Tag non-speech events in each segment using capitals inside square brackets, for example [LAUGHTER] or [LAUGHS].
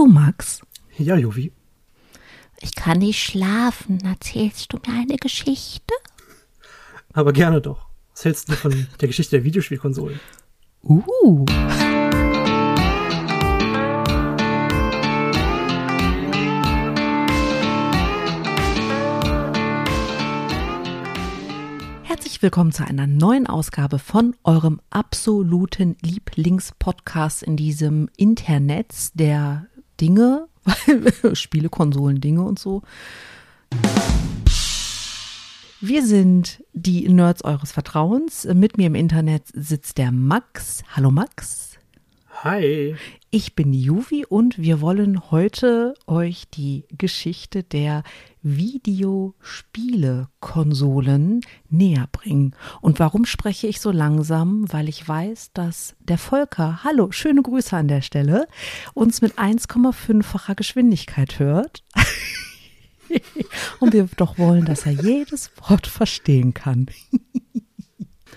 du, Max? Ja, Jovi. Ich kann nicht schlafen. Erzählst du mir eine Geschichte? Aber gerne doch. Was hältst du von der Geschichte der Videospielkonsolen? Uh. Herzlich willkommen zu einer neuen Ausgabe von eurem absoluten Lieblingspodcast in diesem Internet der Dinge, [LAUGHS] Spiele, Konsolen, Dinge und so. Wir sind die Nerds eures Vertrauens. Mit mir im Internet sitzt der Max. Hallo Max. Hi. Ich bin Juvi und wir wollen heute euch die Geschichte der Videospiele-Konsolen näher bringen. Und warum spreche ich so langsam? Weil ich weiß, dass der Volker, hallo, schöne Grüße an der Stelle, uns mit 1,5-facher Geschwindigkeit hört. [LAUGHS] und wir doch wollen, dass er jedes Wort verstehen kann.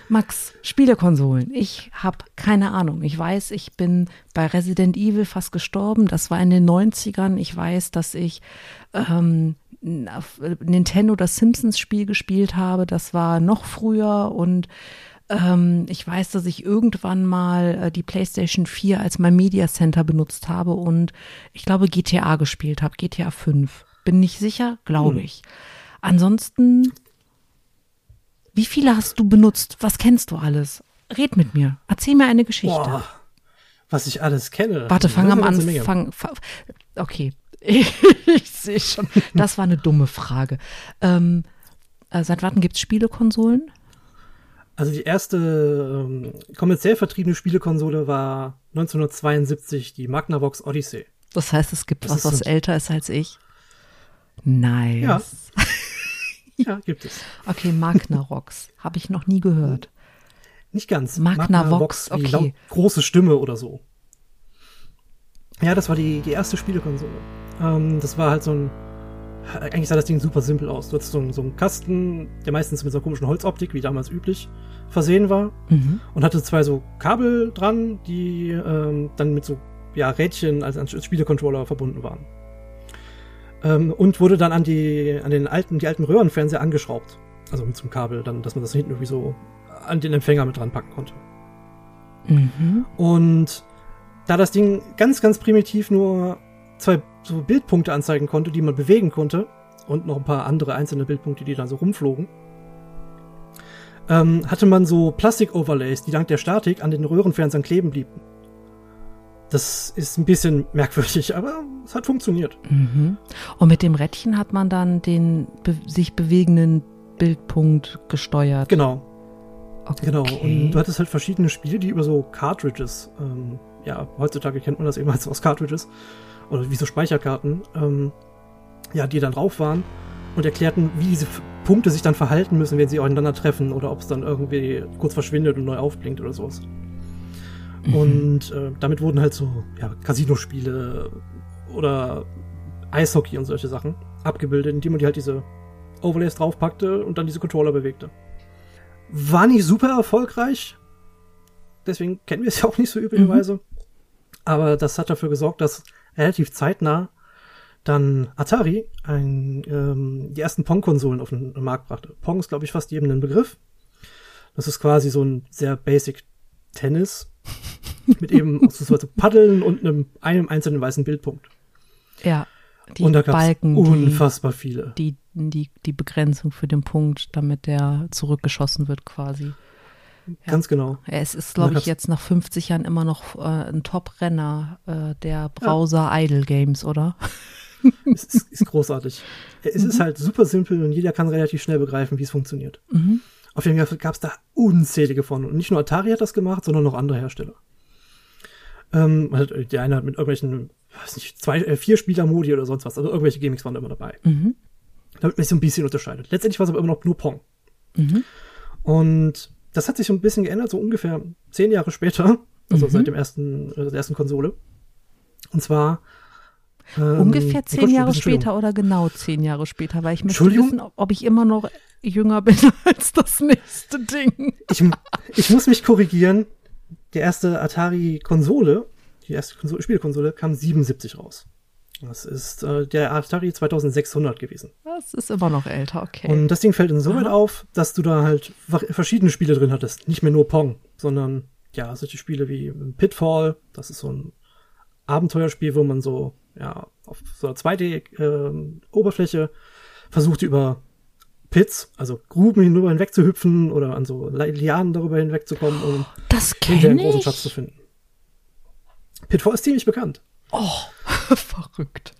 Max, Spielekonsolen. Ich habe keine Ahnung. Ich weiß, ich bin bei Resident Evil fast gestorben. Das war in den 90ern. Ich weiß, dass ich ähm, Nintendo das Simpsons Spiel gespielt habe. Das war noch früher und ähm, ich weiß, dass ich irgendwann mal äh, die PlayStation 4 als mein Media Center benutzt habe und ich glaube GTA gespielt habe, GTA 5. Bin nicht sicher, glaube hm. ich. Ansonsten viele hast du benutzt? Was kennst du alles? Red mit mir. Erzähl mir eine Geschichte. Boah, was ich alles kenne. Warte, fang am Anfang. Okay. [LAUGHS] ich sehe schon. Das war eine dumme Frage. Ähm, äh, seit wann gibt es Spielekonsolen? Also die erste ähm, kommerziell vertriebene Spielekonsole war 1972 die Magnavox Odyssey. Das heißt, es gibt das was, was älter ist als ich. Nice. Ja. [LAUGHS] Ja, [LAUGHS] gibt es. Okay, Magnavox. Habe ich noch nie gehört. Nicht ganz. Magnavox, okay. Laut, große Stimme oder so. Ja, das war die, die erste Spielekonsole. Ähm, das war halt so ein. Eigentlich sah das Ding super simpel aus. Du hattest so, so einen Kasten, der meistens mit so einer komischen Holzoptik, wie damals üblich, versehen war. Mhm. Und hatte zwei so Kabel dran, die ähm, dann mit so ja, Rädchen als, als Spielecontroller verbunden waren ähm, und wurde dann an die an den alten die alten Röhrenfernseher angeschraubt, also mit zum Kabel, dann, dass man das hinten irgendwie so an den Empfänger mit dran packen konnte. Mhm. Und da das Ding ganz ganz primitiv nur zwei so Bildpunkte anzeigen konnte, die man bewegen konnte und noch ein paar andere einzelne Bildpunkte, die dann so rumflogen, ähm, hatte man so Plastik-Overlays, die dank der Statik an den Röhrenfernsehern kleben blieben. Das ist ein bisschen merkwürdig, aber es hat funktioniert. Mhm. Und mit dem Rädchen hat man dann den be sich bewegenden Bildpunkt gesteuert. Genau. Okay. Genau. Und du hattest halt verschiedene Spiele, die über so Cartridges, ähm, ja, heutzutage kennt man das eben als aus Cartridges oder wie so Speicherkarten, ähm, ja, die dann drauf waren und erklärten, wie diese Punkte sich dann verhalten müssen, wenn sie aufeinander treffen oder ob es dann irgendwie kurz verschwindet und neu aufblinkt oder sowas. Mhm. Und äh, damit wurden halt so ja, Casino-Spiele oder Eishockey und solche Sachen abgebildet, indem man die halt diese Overlays draufpackte und dann diese Controller bewegte. War nicht super erfolgreich. Deswegen kennen wir es [LAUGHS] ja auch nicht so üblicherweise. Mhm. Aber das hat dafür gesorgt, dass relativ zeitnah dann Atari ein, ähm, die ersten Pong-Konsolen auf den Markt brachte. Pong ist, glaube ich, fast jedem ein Begriff. Das ist quasi so ein sehr basic Tennis [LAUGHS] mit eben so Paddeln und einem, einem einzelnen weißen Bildpunkt. Ja. Die und da Balken, unfassbar die, viele. Die, die, die Begrenzung für den Punkt, damit der zurückgeschossen wird quasi. Ja. Ganz genau. Es ist, glaube ich, jetzt nach 50 Jahren immer noch äh, ein Top-Renner äh, der Browser ja. Idle Games, oder? [LAUGHS] es ist, ist großartig. Es mhm. ist halt super simpel und jeder kann relativ schnell begreifen, wie es funktioniert. Mhm. Auf jeden Fall gab es da unzählige von. Und nicht nur Atari hat das gemacht, sondern noch andere Hersteller. Ähm, der eine hat mit irgendwelchen, weiß nicht, zwei, äh, vier Spieler-Modi oder sonst was. Also irgendwelche Gimmicks waren da immer dabei. Mhm. Damit man sich so ein bisschen unterscheidet. Letztendlich war es aber immer noch nur Pong. Mhm. Und das hat sich so ein bisschen geändert, so ungefähr zehn Jahre später. Also mhm. seit dem ersten, äh, der ersten Konsole. Und zwar ähm, Ungefähr zehn Jahre später oder genau zehn Jahre später, weil ich möchte wissen, ob ich immer noch jünger bin [LAUGHS] als das nächste Ding. Ich, ich muss mich korrigieren. Die erste Atari-Konsole die erste Konsole, Spielkonsole, kam 77 raus. Das ist äh, der Atari 2600 gewesen. Das ist immer noch älter, okay. Und das Ding fällt insoweit auf, dass du da halt verschiedene Spiele drin hattest. Nicht mehr nur Pong, sondern ja, solche Spiele wie Pitfall. Das ist so ein Abenteuerspiel, wo man so, ja, auf so einer 2D-Oberfläche ähm, äh, versucht über Pits, also Gruben hinüber hinweg zu hüpfen oder an so Lianen darüber hinwegzukommen, um das hinterher einen großen Schatz zu finden. Pitfall ist ziemlich bekannt. Oh, [LAUGHS] verrückt.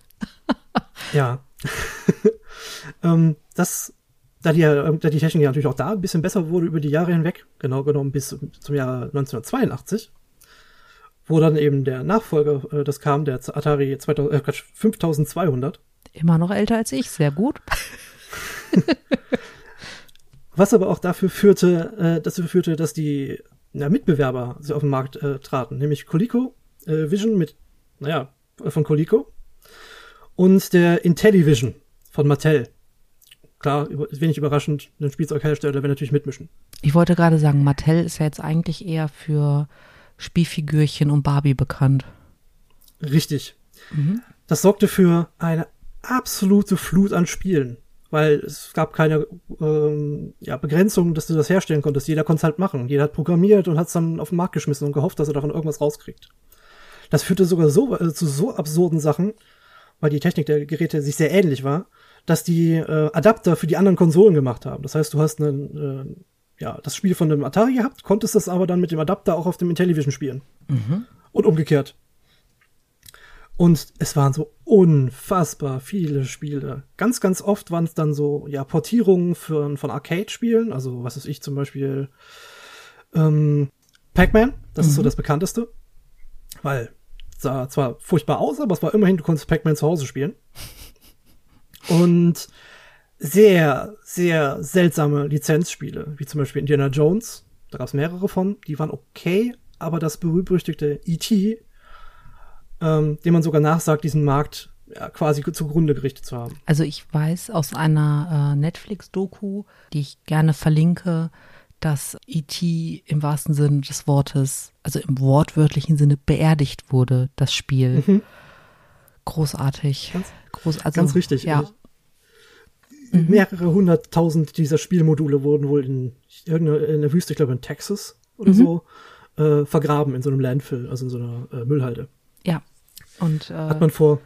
[LAUGHS] ja. [LAUGHS] ähm, das, da die, da die Technik natürlich auch da ein bisschen besser wurde über die Jahre hinweg, genau genommen bis zum Jahr 1982, wo dann eben der Nachfolger, äh, das kam, der Atari 2000, äh, 5200. Immer noch älter als ich, sehr gut. [LAUGHS] Was aber auch dafür führte, äh, dazu führte, dass die ja, Mitbewerber auf den Markt äh, traten, nämlich Coleco äh, Vision mit naja, von Coleco. Und der Intellivision von Mattel. Klar, wenig überraschend, ein Spielzeughersteller will natürlich mitmischen. Ich wollte gerade sagen, Mattel ist ja jetzt eigentlich eher für Spielfigürchen und Barbie bekannt. Richtig. Mhm. Das sorgte für eine absolute Flut an Spielen, weil es gab keine ähm, ja, Begrenzung, dass du das herstellen konntest. Jeder konnte es halt machen. Jeder hat programmiert und hat es dann auf den Markt geschmissen und gehofft, dass er davon irgendwas rauskriegt. Das führte sogar so, äh, zu so absurden Sachen, weil die Technik der Geräte sich sehr ähnlich war, dass die äh, Adapter für die anderen Konsolen gemacht haben. Das heißt, du hast einen, äh, ja, das Spiel von dem Atari gehabt, konntest das aber dann mit dem Adapter auch auf dem Intellivision spielen. Mhm. Und umgekehrt. Und es waren so unfassbar viele Spiele. Ganz, ganz oft waren es dann so, ja, Portierungen für, von Arcade-Spielen. Also, was ist ich zum Beispiel, ähm, Pac-Man, das mhm. ist so mhm. das bekannteste. Weil sah zwar furchtbar aus, aber es war immerhin, du konntest Pac-Man zu Hause spielen. [LAUGHS] Und sehr, sehr seltsame Lizenzspiele, wie zum Beispiel Indiana Jones. Da gab es mehrere von, die waren okay, aber das berühmt-berüchtigte E.T., ähm, dem man sogar nachsagt, diesen Markt ja, quasi zugrunde gerichtet zu haben. Also ich weiß aus einer äh, Netflix-Doku, die ich gerne verlinke, dass E.T. im wahrsten Sinne des Wortes, also im wortwörtlichen Sinne beerdigt wurde, das Spiel. Mhm. Großartig. Ganz, Groß, also, ganz richtig. Ja. Also, mhm. Mehrere hunderttausend dieser Spielmodule wurden wohl in irgendeiner in der Wüste, ich glaube in Texas oder mhm. so, äh, vergraben in so einem Landfill, also in so einer äh, Müllhalde. Und äh, hat man vor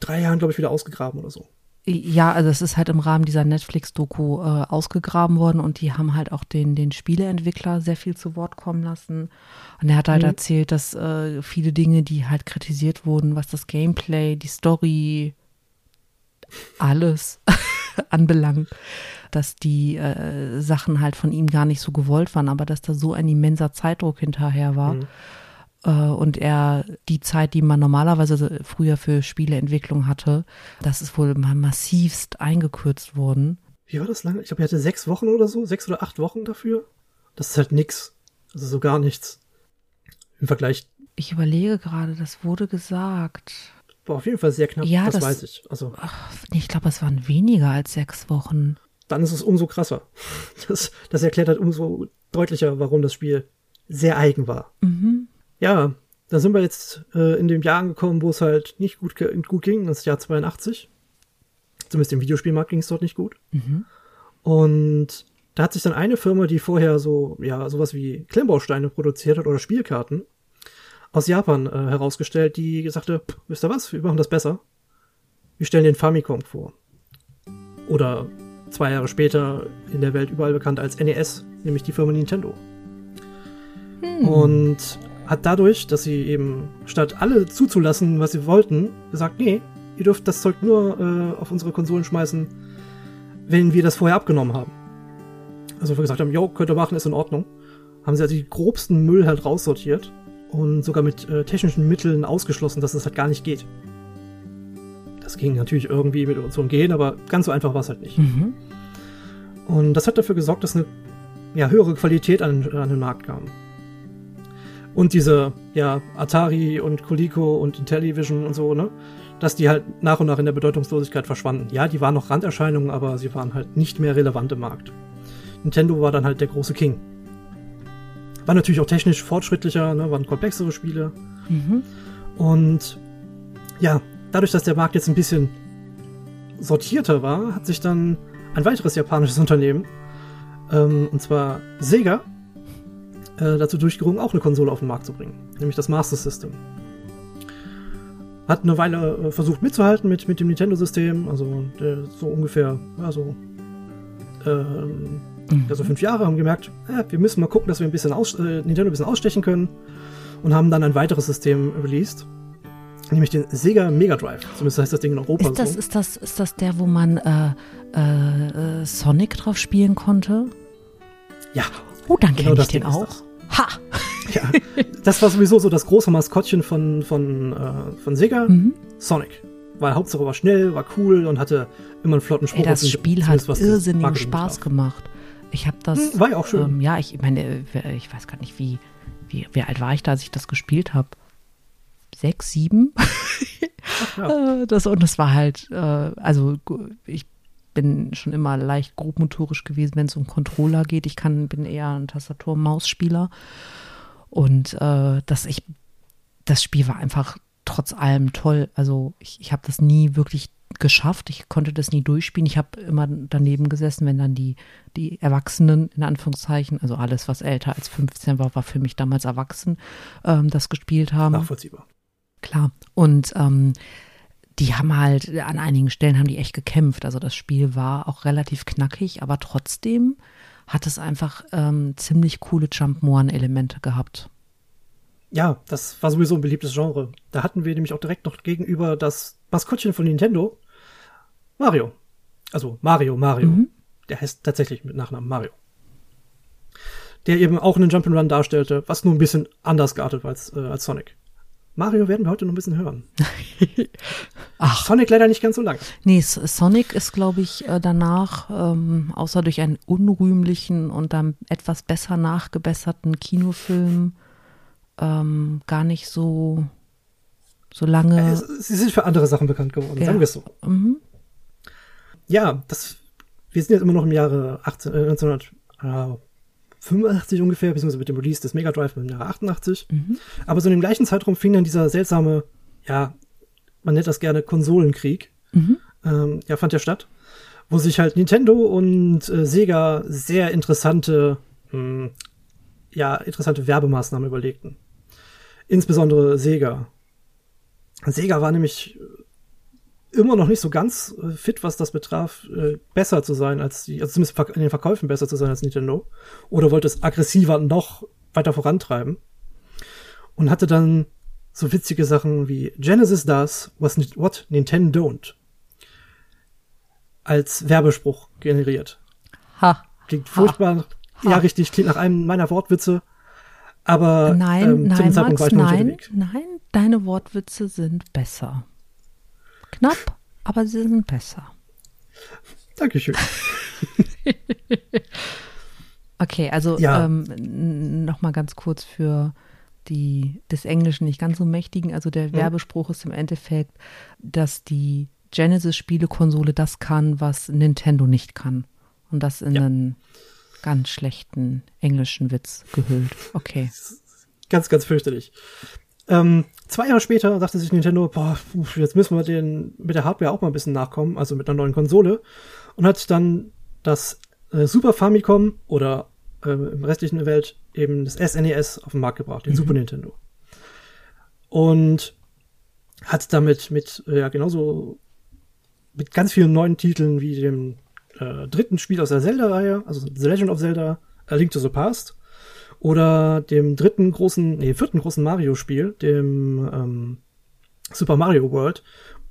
drei Jahren, glaube ich, wieder ausgegraben oder so. Ja, also es ist halt im Rahmen dieser Netflix-Doku äh, ausgegraben worden und die haben halt auch den, den Spieleentwickler sehr viel zu Wort kommen lassen. Und er hat halt mhm. erzählt, dass äh, viele Dinge, die halt kritisiert wurden, was das Gameplay, die Story, alles [LAUGHS] anbelangt, dass die äh, Sachen halt von ihm gar nicht so gewollt waren, aber dass da so ein immenser Zeitdruck hinterher war. Mhm und er die Zeit, die man normalerweise früher für Spieleentwicklung hatte, das ist wohl mal massivst eingekürzt worden. Wie war das lange? Ich glaube, er hatte sechs Wochen oder so, sechs oder acht Wochen dafür. Das ist halt nix. Also so gar nichts. Im Vergleich. Ich überlege gerade, das wurde gesagt. War auf jeden Fall sehr knapp, ja, das, das weiß ich. Also. Ach, ich glaube, es waren weniger als sechs Wochen. Dann ist es umso krasser. [LAUGHS] Das, das erklärt halt umso deutlicher, warum das Spiel sehr eigen war. Mhm ja, da sind wir jetzt äh, in dem Jahr angekommen, wo es halt nicht gut, gut ging, das Jahr 82. Zumindest im Videospielmarkt ging es dort nicht gut. Mhm. Und da hat sich dann eine Firma, die vorher so, ja, sowas wie Klemmbausteine produziert hat oder Spielkarten, aus Japan äh, herausgestellt, die sagte, wisst ihr was, wir machen das besser. Wir stellen den Famicom vor. Oder zwei Jahre später in der Welt überall bekannt als NES, nämlich die Firma Nintendo. Hm. Und hat dadurch, dass sie eben statt alle zuzulassen, was sie wollten, gesagt, nee, ihr dürft das Zeug nur äh, auf unsere Konsolen schmeißen, wenn wir das vorher abgenommen haben. Also wir gesagt haben, jo, könnt ihr machen, ist in Ordnung. Haben sie also die grobsten Müll halt raussortiert und sogar mit äh, technischen Mitteln ausgeschlossen, dass es das halt gar nicht geht. Das ging natürlich irgendwie mit uns umgehen, aber ganz so einfach war es halt nicht. Mhm. Und das hat dafür gesorgt, dass eine ja, höhere Qualität an, an den Markt kam. Und diese, ja, Atari und Coleco und Intellivision und so, ne? Dass die halt nach und nach in der Bedeutungslosigkeit verschwanden. Ja, die waren noch Randerscheinungen, aber sie waren halt nicht mehr relevant im Markt. Nintendo war dann halt der große King. War natürlich auch technisch fortschrittlicher, ne? waren komplexere Spiele. Mhm. Und ja, dadurch, dass der Markt jetzt ein bisschen sortierter war, hat sich dann ein weiteres japanisches Unternehmen, ähm, und zwar Sega, äh, dazu durchgerungen, auch eine Konsole auf den Markt zu bringen, nämlich das Master System. Hat eine Weile äh, versucht mitzuhalten mit, mit dem Nintendo-System, also der, so ungefähr, ja, so, ähm, mhm. also fünf Jahre, haben gemerkt, äh, wir müssen mal gucken, dass wir ein bisschen äh, Nintendo ein bisschen ausstechen können und haben dann ein weiteres System released, nämlich den Sega Mega Drive. Zumindest heißt das Ding in Europa. Ist das, so. ist das, ist das der, wo man äh, äh, Sonic drauf spielen konnte? Ja. Oh, dann genau kenne ich den auch. Ha! [LAUGHS] Ja, das war sowieso so das große Maskottchen von, von, äh, von Sega. Mhm. Sonic. Weil Hauptsache war schnell, war cool und hatte immer einen flotten Spruch. Ey, das Spiel hat irrsinnigen Spaß gemacht. Ich habe das. Hm, war ja auch schön. Ähm, ja, ich meine, ich weiß gar nicht, wie, wie, wie alt war ich da, als ich das gespielt habe? Sechs, sieben? [LAUGHS] ja. das, und das war halt, äh, also ich bin schon immer leicht grobmotorisch gewesen, wenn es um Controller geht. Ich kann, bin eher ein Tastatur-Maus-Spieler. Und äh, dass ich, das Spiel war einfach trotz allem toll. Also ich, ich habe das nie wirklich geschafft. Ich konnte das nie durchspielen. Ich habe immer daneben gesessen, wenn dann die, die Erwachsenen, in Anführungszeichen, also alles, was älter als 15 war, war für mich damals erwachsen, ähm, das gespielt haben. Nachvollziehbar. Klar. Und ähm, die haben halt, an einigen Stellen haben die echt gekämpft. Also das Spiel war auch relativ knackig, aber trotzdem hat es einfach ähm, ziemlich coole Jump-Moan-Elemente gehabt. Ja, das war sowieso ein beliebtes Genre. Da hatten wir nämlich auch direkt noch gegenüber das Maskottchen von Nintendo, Mario. Also Mario, Mario. Mhm. Der heißt tatsächlich mit Nachnamen Mario. Der eben auch einen Jump'n'Run darstellte, was nur ein bisschen anders geartet war als, äh, als Sonic. Mario werden wir heute noch ein bisschen hören. [LAUGHS] Ach. Sonic leider nicht ganz so lang. Nee, Sonic ist, glaube ich, äh, danach, ähm, außer durch einen unrühmlichen und dann etwas besser nachgebesserten Kinofilm, ähm, gar nicht so, so lange. Sie sind für andere Sachen bekannt geworden, ja. sagen wir es so. Mhm. Ja, das, wir sind jetzt immer noch im Jahre 18, äh, 1900, äh, 85 ungefähr, beziehungsweise mit dem Release des Mega Drive im Jahre 88. Mhm. Aber so in dem gleichen Zeitraum fing dann dieser seltsame, ja, man nennt das gerne Konsolenkrieg, mhm. ähm, ja, fand ja statt, wo sich halt Nintendo und äh, Sega sehr interessante, mh, hm, ja, interessante Werbemaßnahmen überlegten. Insbesondere Sega. Sega war nämlich immer noch nicht so ganz äh, fit, was das betraf, äh, besser zu sein als die, also zumindest in den Verkäufen besser zu sein als Nintendo. Oder wollte es aggressiver noch weiter vorantreiben. Und hatte dann so witzige Sachen wie Genesis does what Nintendo don't als Werbespruch generiert. Ha. Klingt furchtbar. Ha. Ja, richtig, klingt nach einem meiner Wortwitze. Aber nein, ähm, nein, Max, nein, nein, deine Wortwitze sind besser. Knapp, aber sie sind besser. Dankeschön. [LAUGHS] okay, also ja. ähm, nochmal ganz kurz für die des Englischen nicht ganz so mächtigen. Also der hm. Werbespruch ist im Endeffekt, dass die Genesis-Spielekonsole das kann, was Nintendo nicht kann. Und das in ja. einen ganz schlechten englischen Witz gehüllt. Okay. Ganz, ganz fürchterlich. Ähm, zwei Jahre später dachte sich Nintendo, boah, jetzt müssen wir den mit der Hardware auch mal ein bisschen nachkommen, also mit einer neuen Konsole. Und hat dann das äh, Super Famicom oder äh, im restlichen Welt eben das SNES e auf den Markt gebracht, den mhm. Super Nintendo. Und hat damit mit, äh, ja, genauso mit ganz vielen neuen Titeln wie dem äh, dritten Spiel aus der Zelda-Reihe, also The Legend of Zelda, A Link to the Past, oder dem dritten großen, nee, vierten großen Mario-Spiel, dem ähm, Super Mario World,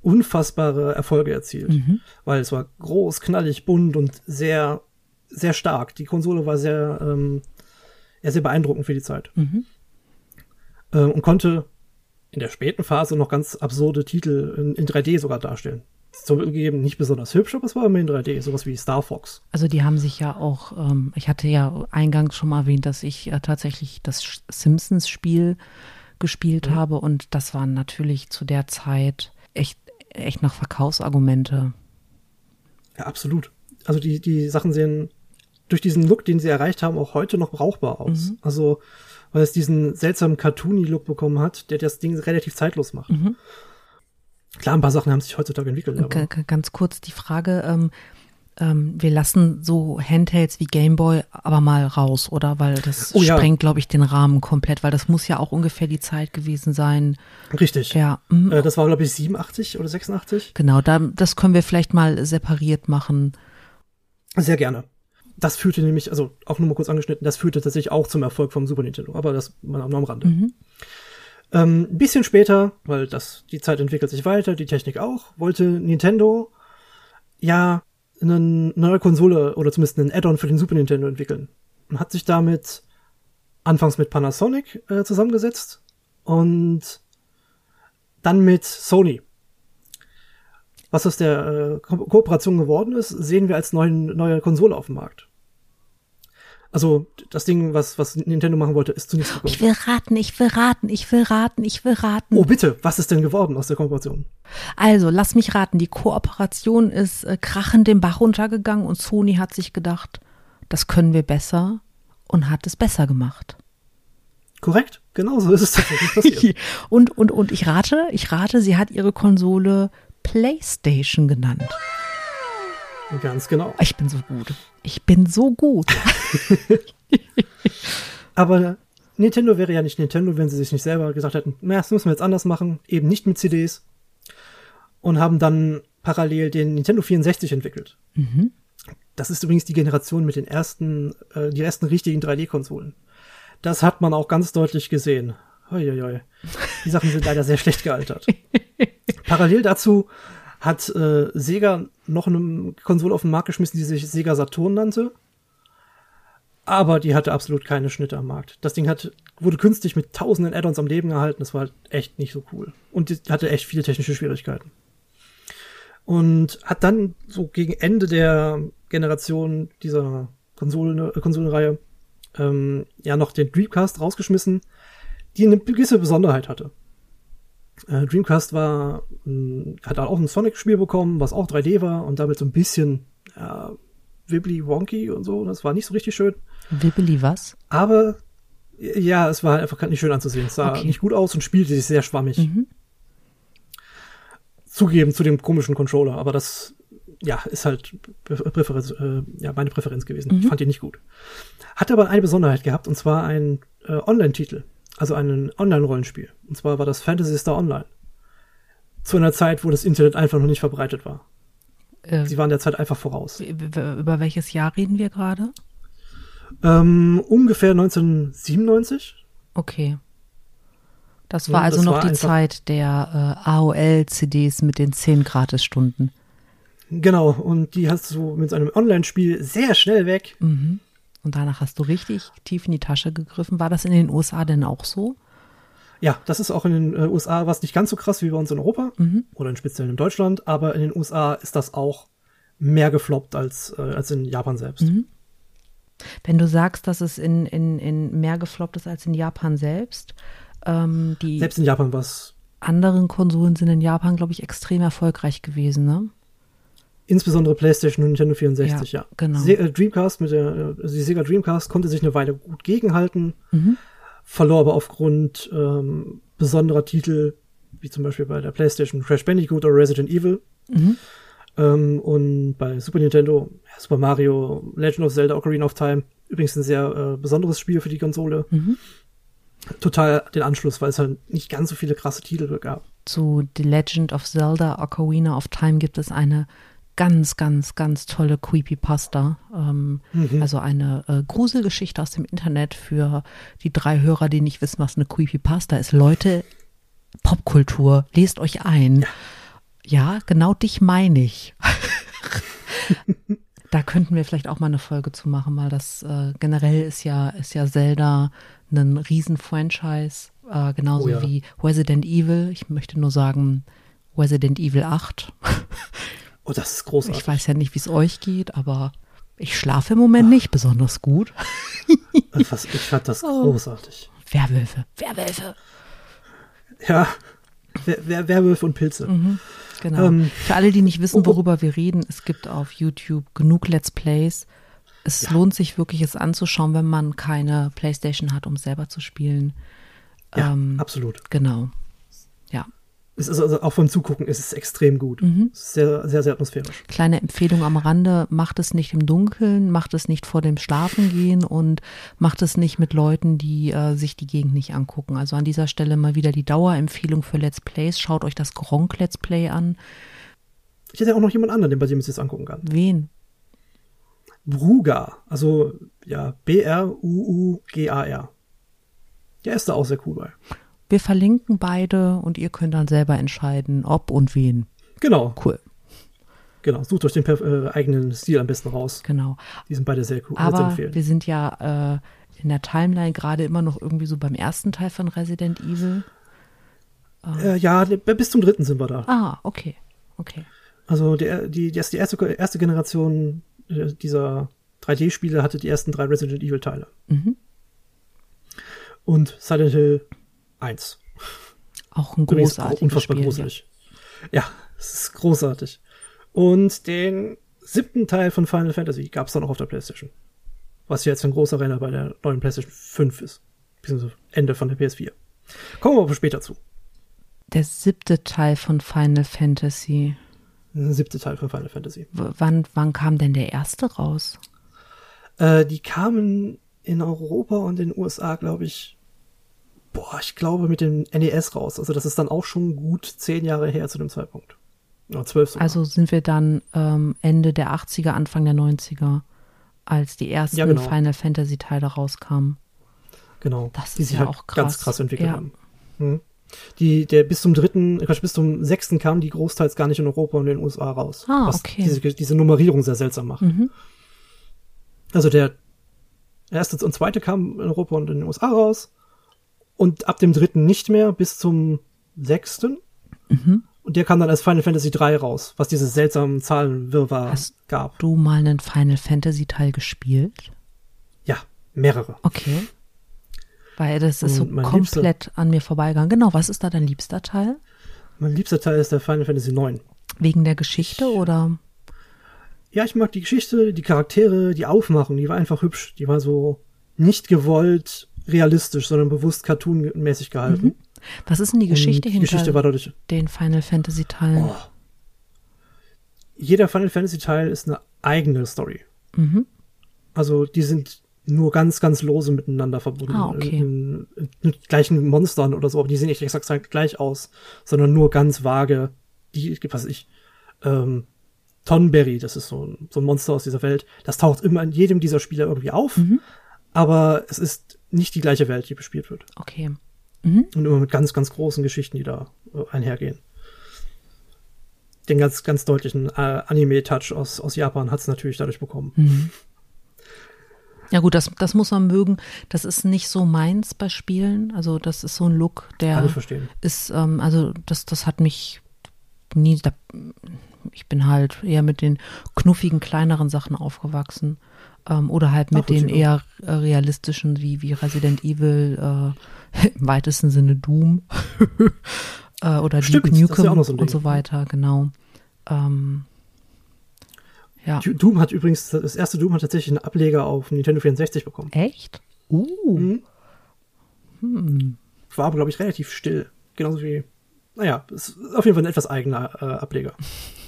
unfassbare Erfolge erzielt. Mhm. Weil es war groß, knallig, bunt und sehr, sehr stark. Die Konsole war sehr, ähm, ja, sehr beeindruckend für die Zeit. Mhm. Äh, und konnte in der späten Phase noch ganz absurde Titel in, in 3D sogar darstellen zugegeben nicht besonders hübsch, aber es war immerhin 3D, sowas wie Star Fox. Also die haben sich ja auch, ähm, ich hatte ja eingangs schon mal erwähnt, dass ich äh, tatsächlich das Simpsons-Spiel gespielt mhm. habe und das waren natürlich zu der Zeit echt, echt noch Verkaufsargumente. Ja, absolut. Also die, die Sachen sehen durch diesen Look, den sie erreicht haben, auch heute noch brauchbar aus. Mhm. Also, weil es diesen seltsamen Cartoony-Look bekommen hat, der das Ding relativ zeitlos macht. Mhm. Klar, ein paar Sachen haben sich heutzutage entwickelt. Aber. Ganz kurz die Frage, ähm, ähm, wir lassen so Handhelds wie Gameboy aber mal raus, oder? Weil das oh, sprengt, ja. glaube ich, den Rahmen komplett, weil das muss ja auch ungefähr die Zeit gewesen sein. Richtig. Ja. Mhm. Äh, das war, glaube ich, 87 oder 86. Genau, da, das können wir vielleicht mal separiert machen. Sehr gerne. Das führte nämlich, also auch nur mal kurz angeschnitten, das führte tatsächlich auch zum Erfolg vom Super Nintendo, aber das mal am Rande. Mhm. Ähm, ein bisschen später, weil das, die Zeit entwickelt sich weiter, die Technik auch, wollte Nintendo ja eine neue Konsole oder zumindest einen Add-on für den Super Nintendo entwickeln. Und hat sich damit anfangs mit Panasonic äh, zusammengesetzt und dann mit Sony. Was aus der äh, Ko Kooperation geworden ist, sehen wir als neuen, neue Konsole auf dem Markt. Also das Ding, was, was Nintendo machen wollte, ist zunächst gekommen. Ich will raten, ich will raten, ich will raten, ich will raten. Oh bitte, was ist denn geworden aus der Kooperation? Also, lass mich raten, die Kooperation ist äh, krachend den Bach runtergegangen und Sony hat sich gedacht, das können wir besser und hat es besser gemacht. Korrekt, genau so ist es tatsächlich passiert. [LAUGHS] und, und, und ich rate, ich rate, sie hat ihre Konsole PlayStation genannt. Ganz genau. Ich bin so gut. Ich bin so gut. [LAUGHS] Aber Nintendo wäre ja nicht Nintendo, wenn sie sich nicht selber gesagt hätten, na, das müssen wir jetzt anders machen, eben nicht mit CDs. Und haben dann parallel den Nintendo 64 entwickelt. Mhm. Das ist übrigens die Generation mit den ersten, äh, die ersten richtigen 3D-Konsolen. Das hat man auch ganz deutlich gesehen. Uiuiui. Die Sachen sind leider sehr schlecht gealtert. [LAUGHS] Parallel dazu hat äh, Sega noch eine Konsole auf den Markt geschmissen, die sich Sega Saturn nannte. Aber die hatte absolut keine Schnitte am Markt. Das Ding hat, wurde künstlich mit tausenden Add-ons am Leben gehalten. Das war halt echt nicht so cool. Und die hatte echt viele technische Schwierigkeiten. Und hat dann so gegen Ende der Generation dieser Konsolen, äh, Konsolenreihe ähm, ja noch den Dreamcast rausgeschmissen, die eine gewisse Besonderheit hatte. Äh, Dreamcast war, mh, hm, hat auch ein Sonic-Spiel bekommen, was auch 3D war und damit so ein bisschen ja, wibbly wonky und so. Das war nicht so richtig schön. Wibbly was? Aber ja, es war halt einfach nicht schön anzusehen. Es sah okay. nicht gut aus und spielte sich sehr schwammig. Mhm. Zugegeben zu dem komischen Controller, aber das ja, ist halt Präferenz, äh, ja, meine Präferenz gewesen. Mhm. Ich fand ihn nicht gut. Hat aber eine Besonderheit gehabt, und zwar ein äh, Online-Titel also ein Online-Rollenspiel. Und zwar war das Fantasy Star Online. Zu einer Zeit, wo das Internet einfach noch nicht verbreitet war. Äh, Sie waren der Zeit einfach voraus. Über welches Jahr reden wir gerade? Ähm, ungefähr 1997. Okay. Das war ja, also das noch war die Zeit der äh, AOL-CDs mit den 10 Gratisstunden. Genau, und die hast du mit einem Online-Spiel sehr schnell weg. Mhm. Und danach hast du richtig tief in die Tasche gegriffen. War das in den USA denn auch so? Ja, das ist auch in den äh, USA was nicht ganz so krass wie bei uns in Europa mhm. oder in speziell in Deutschland, aber in den USA ist das auch mehr gefloppt als, äh, als in Japan selbst. Mhm. Wenn du sagst, dass es in, in, in mehr gefloppt ist als in Japan selbst, ähm, die selbst in Japan was anderen Konsolen sind in Japan, glaube ich, extrem erfolgreich gewesen, ne? Insbesondere PlayStation und Nintendo 64, ja. ja. Genau. Se äh, Dreamcast mit der, also die Sega Dreamcast konnte sich eine Weile gut gegenhalten, mhm. verlor aber aufgrund ähm, besonderer Titel, wie zum Beispiel bei der PlayStation Crash Bandicoot oder Resident Evil. Mhm. Ähm, und bei Super Nintendo Super Mario, Legend of Zelda, Ocarina of Time. Übrigens ein sehr äh, besonderes Spiel für die Konsole. Mhm. Total den Anschluss, weil es halt nicht ganz so viele krasse Titel gab. Zu The Legend of Zelda, Ocarina of Time gibt es eine ganz, ganz, ganz tolle Creepypasta. Ähm, mhm. Also eine äh, Gruselgeschichte aus dem Internet für die drei Hörer, die nicht wissen, was eine Creepypasta ist. Leute, Popkultur, lest euch ein. Ja, genau dich meine ich. [LAUGHS] da könnten wir vielleicht auch mal eine Folge zu machen, weil das äh, generell ist ja, ist ja Zelda ein Riesen-Franchise, äh, genauso oh ja. wie Resident Evil. Ich möchte nur sagen, Resident Evil 8 [LAUGHS] Oh, das ist großartig. Ich weiß ja nicht, wie es euch geht, aber ich schlafe im Moment Ach. nicht besonders gut. [LAUGHS] Ich fand das oh. großartig. Werwölfe, Werwölfe. Ja, Wer, Werwölfe und Pilze. Mhm, genau. Ähm, Für alle, die nicht wissen, oh, oh. worüber wir reden, es gibt auf YouTube genug Let's Plays. es ja. lohnt sich wirklich, es anzuschauen, wenn man keine Playstation hat, um selber zu spielen. Ja, ähm, absolut. Genau. Ja. Es ist also auch vom Zugucken ist es extrem gut. Mhm. Sehr, sehr, sehr atmosphärisch. Kleine Empfehlung am Rande, macht es nicht im Dunkeln, macht es nicht vor dem Schlafengehen und macht es nicht mit Leuten, die äh, sich die Gegend nicht angucken. Also an dieser Stelle mal wieder die Dauerempfehlung für Let's Plays. Schaut euch das Gronk Let's Play an. Ich hätte ja auch noch jemand anderen, den bei dem ich es angucken kann. Wen? Brugar. Also, ja, B-R-U-U-G-A-R. Der ist da auch sehr cool bei. Wir verlinken beide und ihr könnt dann selber entscheiden, ob und wen. Genau. Cool. Genau, sucht euch den äh, eigenen Stil am besten raus. Genau. Die sind beide sehr cool. Aber wir sind ja äh, in der Timeline gerade immer noch irgendwie so beim ersten Teil von Resident Evil. Äh, ja, bis zum dritten sind wir da. Ah, okay. Okay. Also der, die, die erste, erste Generation äh, dieser 3D-Spiele hatte die ersten drei Resident Evil-Teile. Mhm. Und Silent Hill 1. Auch ein großartiges Unfassbar Spiel, gruselig. Ja. ja, es ist großartig. Und den siebten Teil von Final Fantasy gab es dann auch auf der PlayStation. Was jetzt ein großer Renner bei der neuen PlayStation 5 ist. Beziehungsweise Ende von der PS4. Kommen wir aber später zu. Der siebte Teil von Final Fantasy. Der siebte Teil von Final Fantasy. W wann, wann kam denn der erste raus? Äh, die kamen in Europa und in den USA, glaube ich, boah, ich glaube mit dem NES raus. Also das ist dann auch schon gut zehn Jahre her zu dem Zeitpunkt. Oder zwölf sogar. Also sind wir dann ähm, Ende der 80er, Anfang der 90er, als die ersten ja, genau. Final Fantasy Teile rauskamen. Genau. Das die ist sich ja halt auch krass. ganz krass entwickelt ja. haben. Hm. Die, der bis zum dritten, bis zum sechsten kam die großteils gar nicht in Europa und in den USA raus. Ah, was okay. diese, diese Nummerierung sehr seltsam macht. Mhm. Also der erste und zweite kam in Europa und in den USA raus. Und ab dem dritten nicht mehr bis zum sechsten. Mhm. Und der kam dann als Final Fantasy 3 raus, was diese seltsamen Zahlenwirrwarr Hast gab. du mal einen Final Fantasy Teil gespielt? Ja, mehrere. Okay. Weil das ist und so komplett liebster, an mir vorbeigegangen. Genau, was ist da dein liebster Teil? Mein liebster Teil ist der Final Fantasy 9. Wegen der Geschichte oder? Ja, ich mag die Geschichte, die Charaktere, die Aufmachung, die war einfach hübsch. Die war so nicht gewollt realistisch, sondern bewusst cartoonmäßig gehalten. Mhm. Was ist denn die Geschichte hinter Geschichte war dadurch, den Final Fantasy Teilen? Oh. Jeder Final Fantasy Teil ist eine eigene Story. Mhm. Also die sind nur ganz, ganz lose miteinander verbunden. Ah, okay. Mit gleichen Monstern oder so, aber die sehen nicht exakt gleich aus, sondern nur ganz vage. Die, was ich, ähm, Tonberry, das ist so ein, so ein Monster aus dieser Welt, das taucht immer in jedem dieser Spiele irgendwie auf, mhm. aber es ist nicht die gleiche Welt, die bespielt wird. Okay. Mhm. Und immer mit ganz, ganz großen Geschichten, die da äh, einhergehen. Den ganz, ganz deutlichen äh, Anime-Touch aus, aus Japan hat es natürlich dadurch bekommen. Mhm. Ja gut, das, das muss man mögen. Das ist nicht so meins bei Spielen. Also das ist so ein Look, der Kann ich verstehen. ist, ähm, also das, das hat mich nie, da, ich bin halt eher mit den knuffigen, kleineren Sachen aufgewachsen. Ähm, oder halt mit Ach, den eher äh, realistischen, wie, wie Resident Evil, äh, [LAUGHS] im weitesten Sinne Doom. [LAUGHS] äh, oder Stimmt, Duke Nukem ja so und so weiter, genau. Ähm, ja. Doom hat übrigens, das erste Doom hat tatsächlich einen Ableger auf Nintendo 64 bekommen. Echt? Uh. Mhm. Hm. War aber, glaube ich, relativ still. Genauso wie, naja, ist auf jeden Fall ein etwas eigener äh, Ableger. [LAUGHS]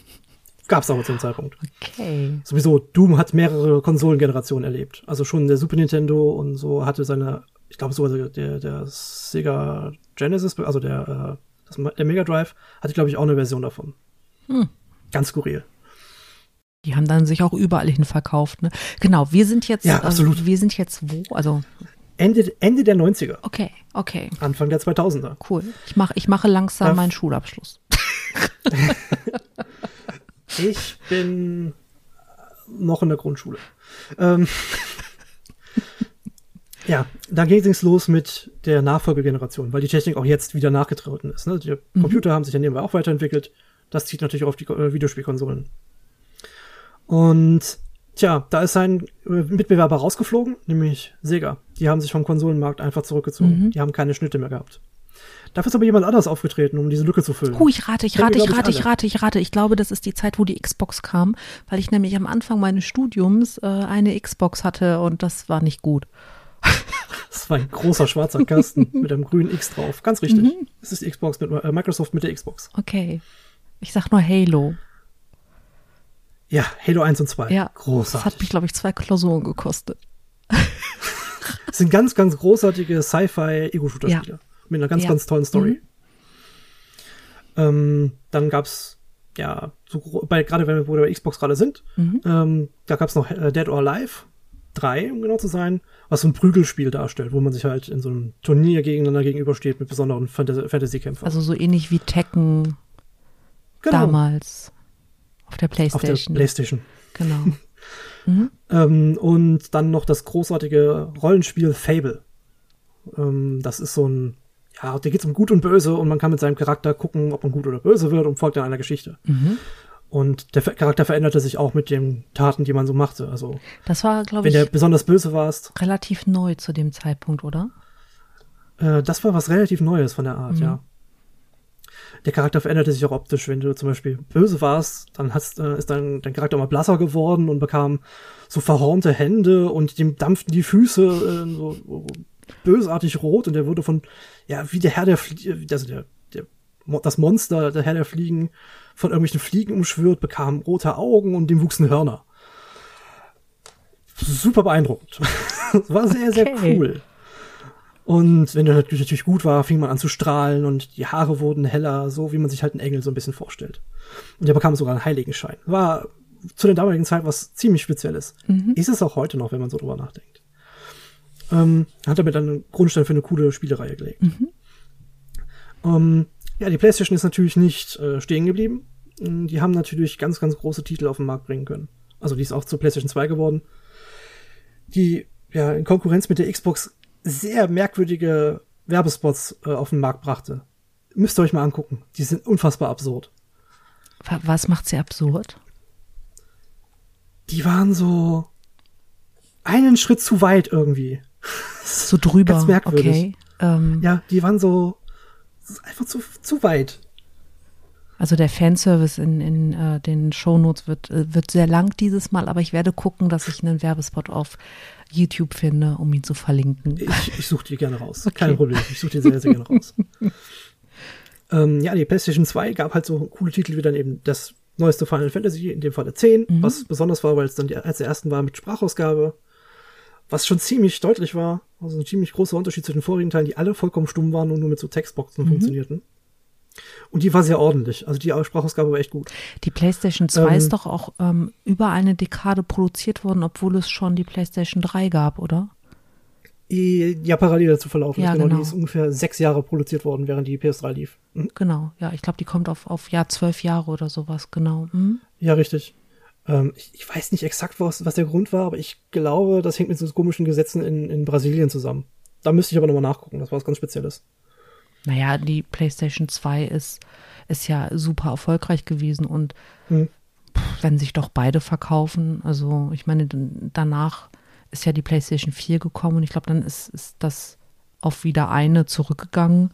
Gab's aber zu dem Zeitpunkt. Okay. Sowieso, Doom hat mehrere Konsolengenerationen erlebt. Also schon der Super Nintendo und so hatte seine, ich glaube sogar der, der Sega Genesis, also der, äh, das, der Mega Drive, hatte, glaube ich, auch eine Version davon. Hm. Ganz skurril. Die haben dann sich auch überall hin verkauft, ne? Genau, wir sind jetzt, ja, absolut. Also, wir sind jetzt wo? Also Ende, Ende der 90er. Okay, okay. Anfang der 2000er. Cool. Ich mache ich mache langsam ja. meinen Schulabschluss. [LAUGHS] [LAUGHS] ich bin noch in der Grundschule. Ähm, [LAUGHS] ja, da ging es los mit der Nachfolgegeneration, weil die Technik auch jetzt wieder nachgetreten ist. Ne? Die mhm. Computer haben sich ja nebenbei auch weiterentwickelt. Das zieht natürlich auch auf die äh, Videospielkonsolen. Und tja, da ist ein Mitbewerber rausgeflogen, nämlich Sega. Die haben sich vom Konsolenmarkt einfach zurückgezogen. Mhm. Die haben keine Schnitte mehr gehabt. Dafür ist aber jemand anders aufgetreten, um diese Lücke zu füllen. Huh, ich rate, ich rate, ich rate, ich rate, ich rate. Ich glaube, das ist die Zeit, wo die Xbox kam, weil ich nämlich am Anfang meines Studiums äh, eine Xbox hatte und das war nicht gut. [LAUGHS] Das war ein großer schwarzer Kasten [LAUGHS] mit einem grünen X drauf. Ganz richtig. Mhm. Das ist die Xbox mit äh, Microsoft mit der Xbox. Okay. Ich sag nur Halo. Ja, Halo 1 und 2. Ja. Großartig. Das hat mich, glaube ich, zwei Klausuren gekostet. [LAUGHS] Das sind ganz, ganz großartige Sci-Fi-Ego-Shooter-Spiele. Ja. Mit einer ganz, ja. ganz tollen Story. Mhm. Ähm, dann gab's ja, so, bei, gerade wenn wir bei Xbox gerade sind, mhm. ähm, da gab's noch äh, Dead or Alive 3, um genau zu sein, was so ein Prügelspiel darstellt, wo man sich halt in so einem Turnier gegeneinander gegenübersteht mit besonderen Fantasy-Kämpfern. Also so ähnlich wie Tekken genau. damals auf der Playstation. Auf der Playstation. Genau. [LAUGHS] Mhm. Ähm, und dann noch das großartige Rollenspiel Fable. Ähm, das ist so ein, ja, da geht es um Gut und Böse und man kann mit seinem Charakter gucken, ob man gut oder böse wird und folgt dann einer Geschichte. Mhm. Und der Charakter veränderte sich auch mit den Taten, die man so machte. Also das war, glaube ich, wenn du besonders böse warst, relativ neu zu dem Zeitpunkt, oder? Äh, das war was relativ Neues von der Art, mhm. ja der Charakter veränderte sich auch optisch. Wenn du zum Beispiel böse warst, dann hast, äh, ist dein, dein Charakter mal blasser geworden und bekam so verhornte Hände und dem dampften die Füße äh, so bösartig rot und der wurde von, ja, wie der Herr der Fliegen, also der, der, das Monster, der Herr der Fliegen, von irgendwelchen Fliegen umschwirrt, bekam rote Augen und dem wuchsen Hörner. Super beeindruckend. [LAUGHS] war sehr, sehr okay. cool. Und wenn der natürlich gut war, fing man an zu strahlen und die Haare wurden heller, so wie man sich halt einen Engel so ein bisschen vorstellt. Und der bekam sogar einen Heiligenschein. War zu der damaligen Zeit was ziemlich Spezielles. Mhm. Ist es auch heute noch, wenn man so drüber nachdenkt. Ähm, hat damit dann einen Grundstein für eine coole Spielereihe gelegt. Mhm. Ähm, ja, die PlayStation ist natürlich nicht äh, stehen geblieben. Die haben natürlich ganz, ganz große Titel auf den Markt bringen können. Also die ist auch zur PlayStation 2 geworden. Die ja in Konkurrenz mit der Xbox sehr merkwürdige Werbespots äh, auf den Markt brachte. Müsst ihr euch mal angucken. Die sind unfassbar absurd. Was macht sie absurd? Die waren so einen Schritt zu weit irgendwie. So drüber. Ganz merkwürdig. Okay. Ähm, ja, die waren so einfach zu, zu weit. Also der Fanservice in, in äh, den Shownotes wird, äh, wird sehr lang dieses Mal, aber ich werde gucken, dass ich einen Werbespot auf YouTube finde, um ihn zu verlinken. Ich, ich suche die gerne raus. [LAUGHS] Okay. Kein Problem. Ich suche die sehr, sehr gerne raus. [LAUGHS] ähm, ja, die PlayStation 2 gab halt so coole Titel wie dann eben das neueste Final Fantasy, in dem Fall 10, mhm. was besonders war, weil es dann die, als der ersten war mit Sprachausgabe, was schon ziemlich deutlich war. Also ein ziemlich großer Unterschied zu den vorigen Teilen, die alle vollkommen stumm waren und nur mit so Textboxen mhm. funktionierten. Und die war sehr ordentlich. Also die Sprachausgabe war echt gut. Die PlayStation 2 ähm, ist doch auch ähm, über eine Dekade produziert worden, obwohl es schon die PlayStation 3 gab, oder? Ja, parallel dazu verlaufen. Ja, genau. genau. Die ist ungefähr sechs Jahre produziert worden, während die PS3 lief. Mhm. Genau, ja. Ich glaube, die kommt auf, auf ja, zwölf Jahre oder sowas, genau. Mhm. Ja, richtig. Ähm, ich, ich, weiß nicht exakt, was, was der Grund war, aber ich glaube, das hängt mit so komischen Gesetzen in, in Brasilien zusammen. Da müsste ich aber nochmal nachgucken. Das war was ganz Spezielles. Naja, die PlayStation 2 ist, ist ja super erfolgreich gewesen und mhm. wenn sich doch beide verkaufen, also ich meine, danach ist ja die PlayStation 4 gekommen und ich glaube, dann ist, ist das auf wieder eine zurückgegangen.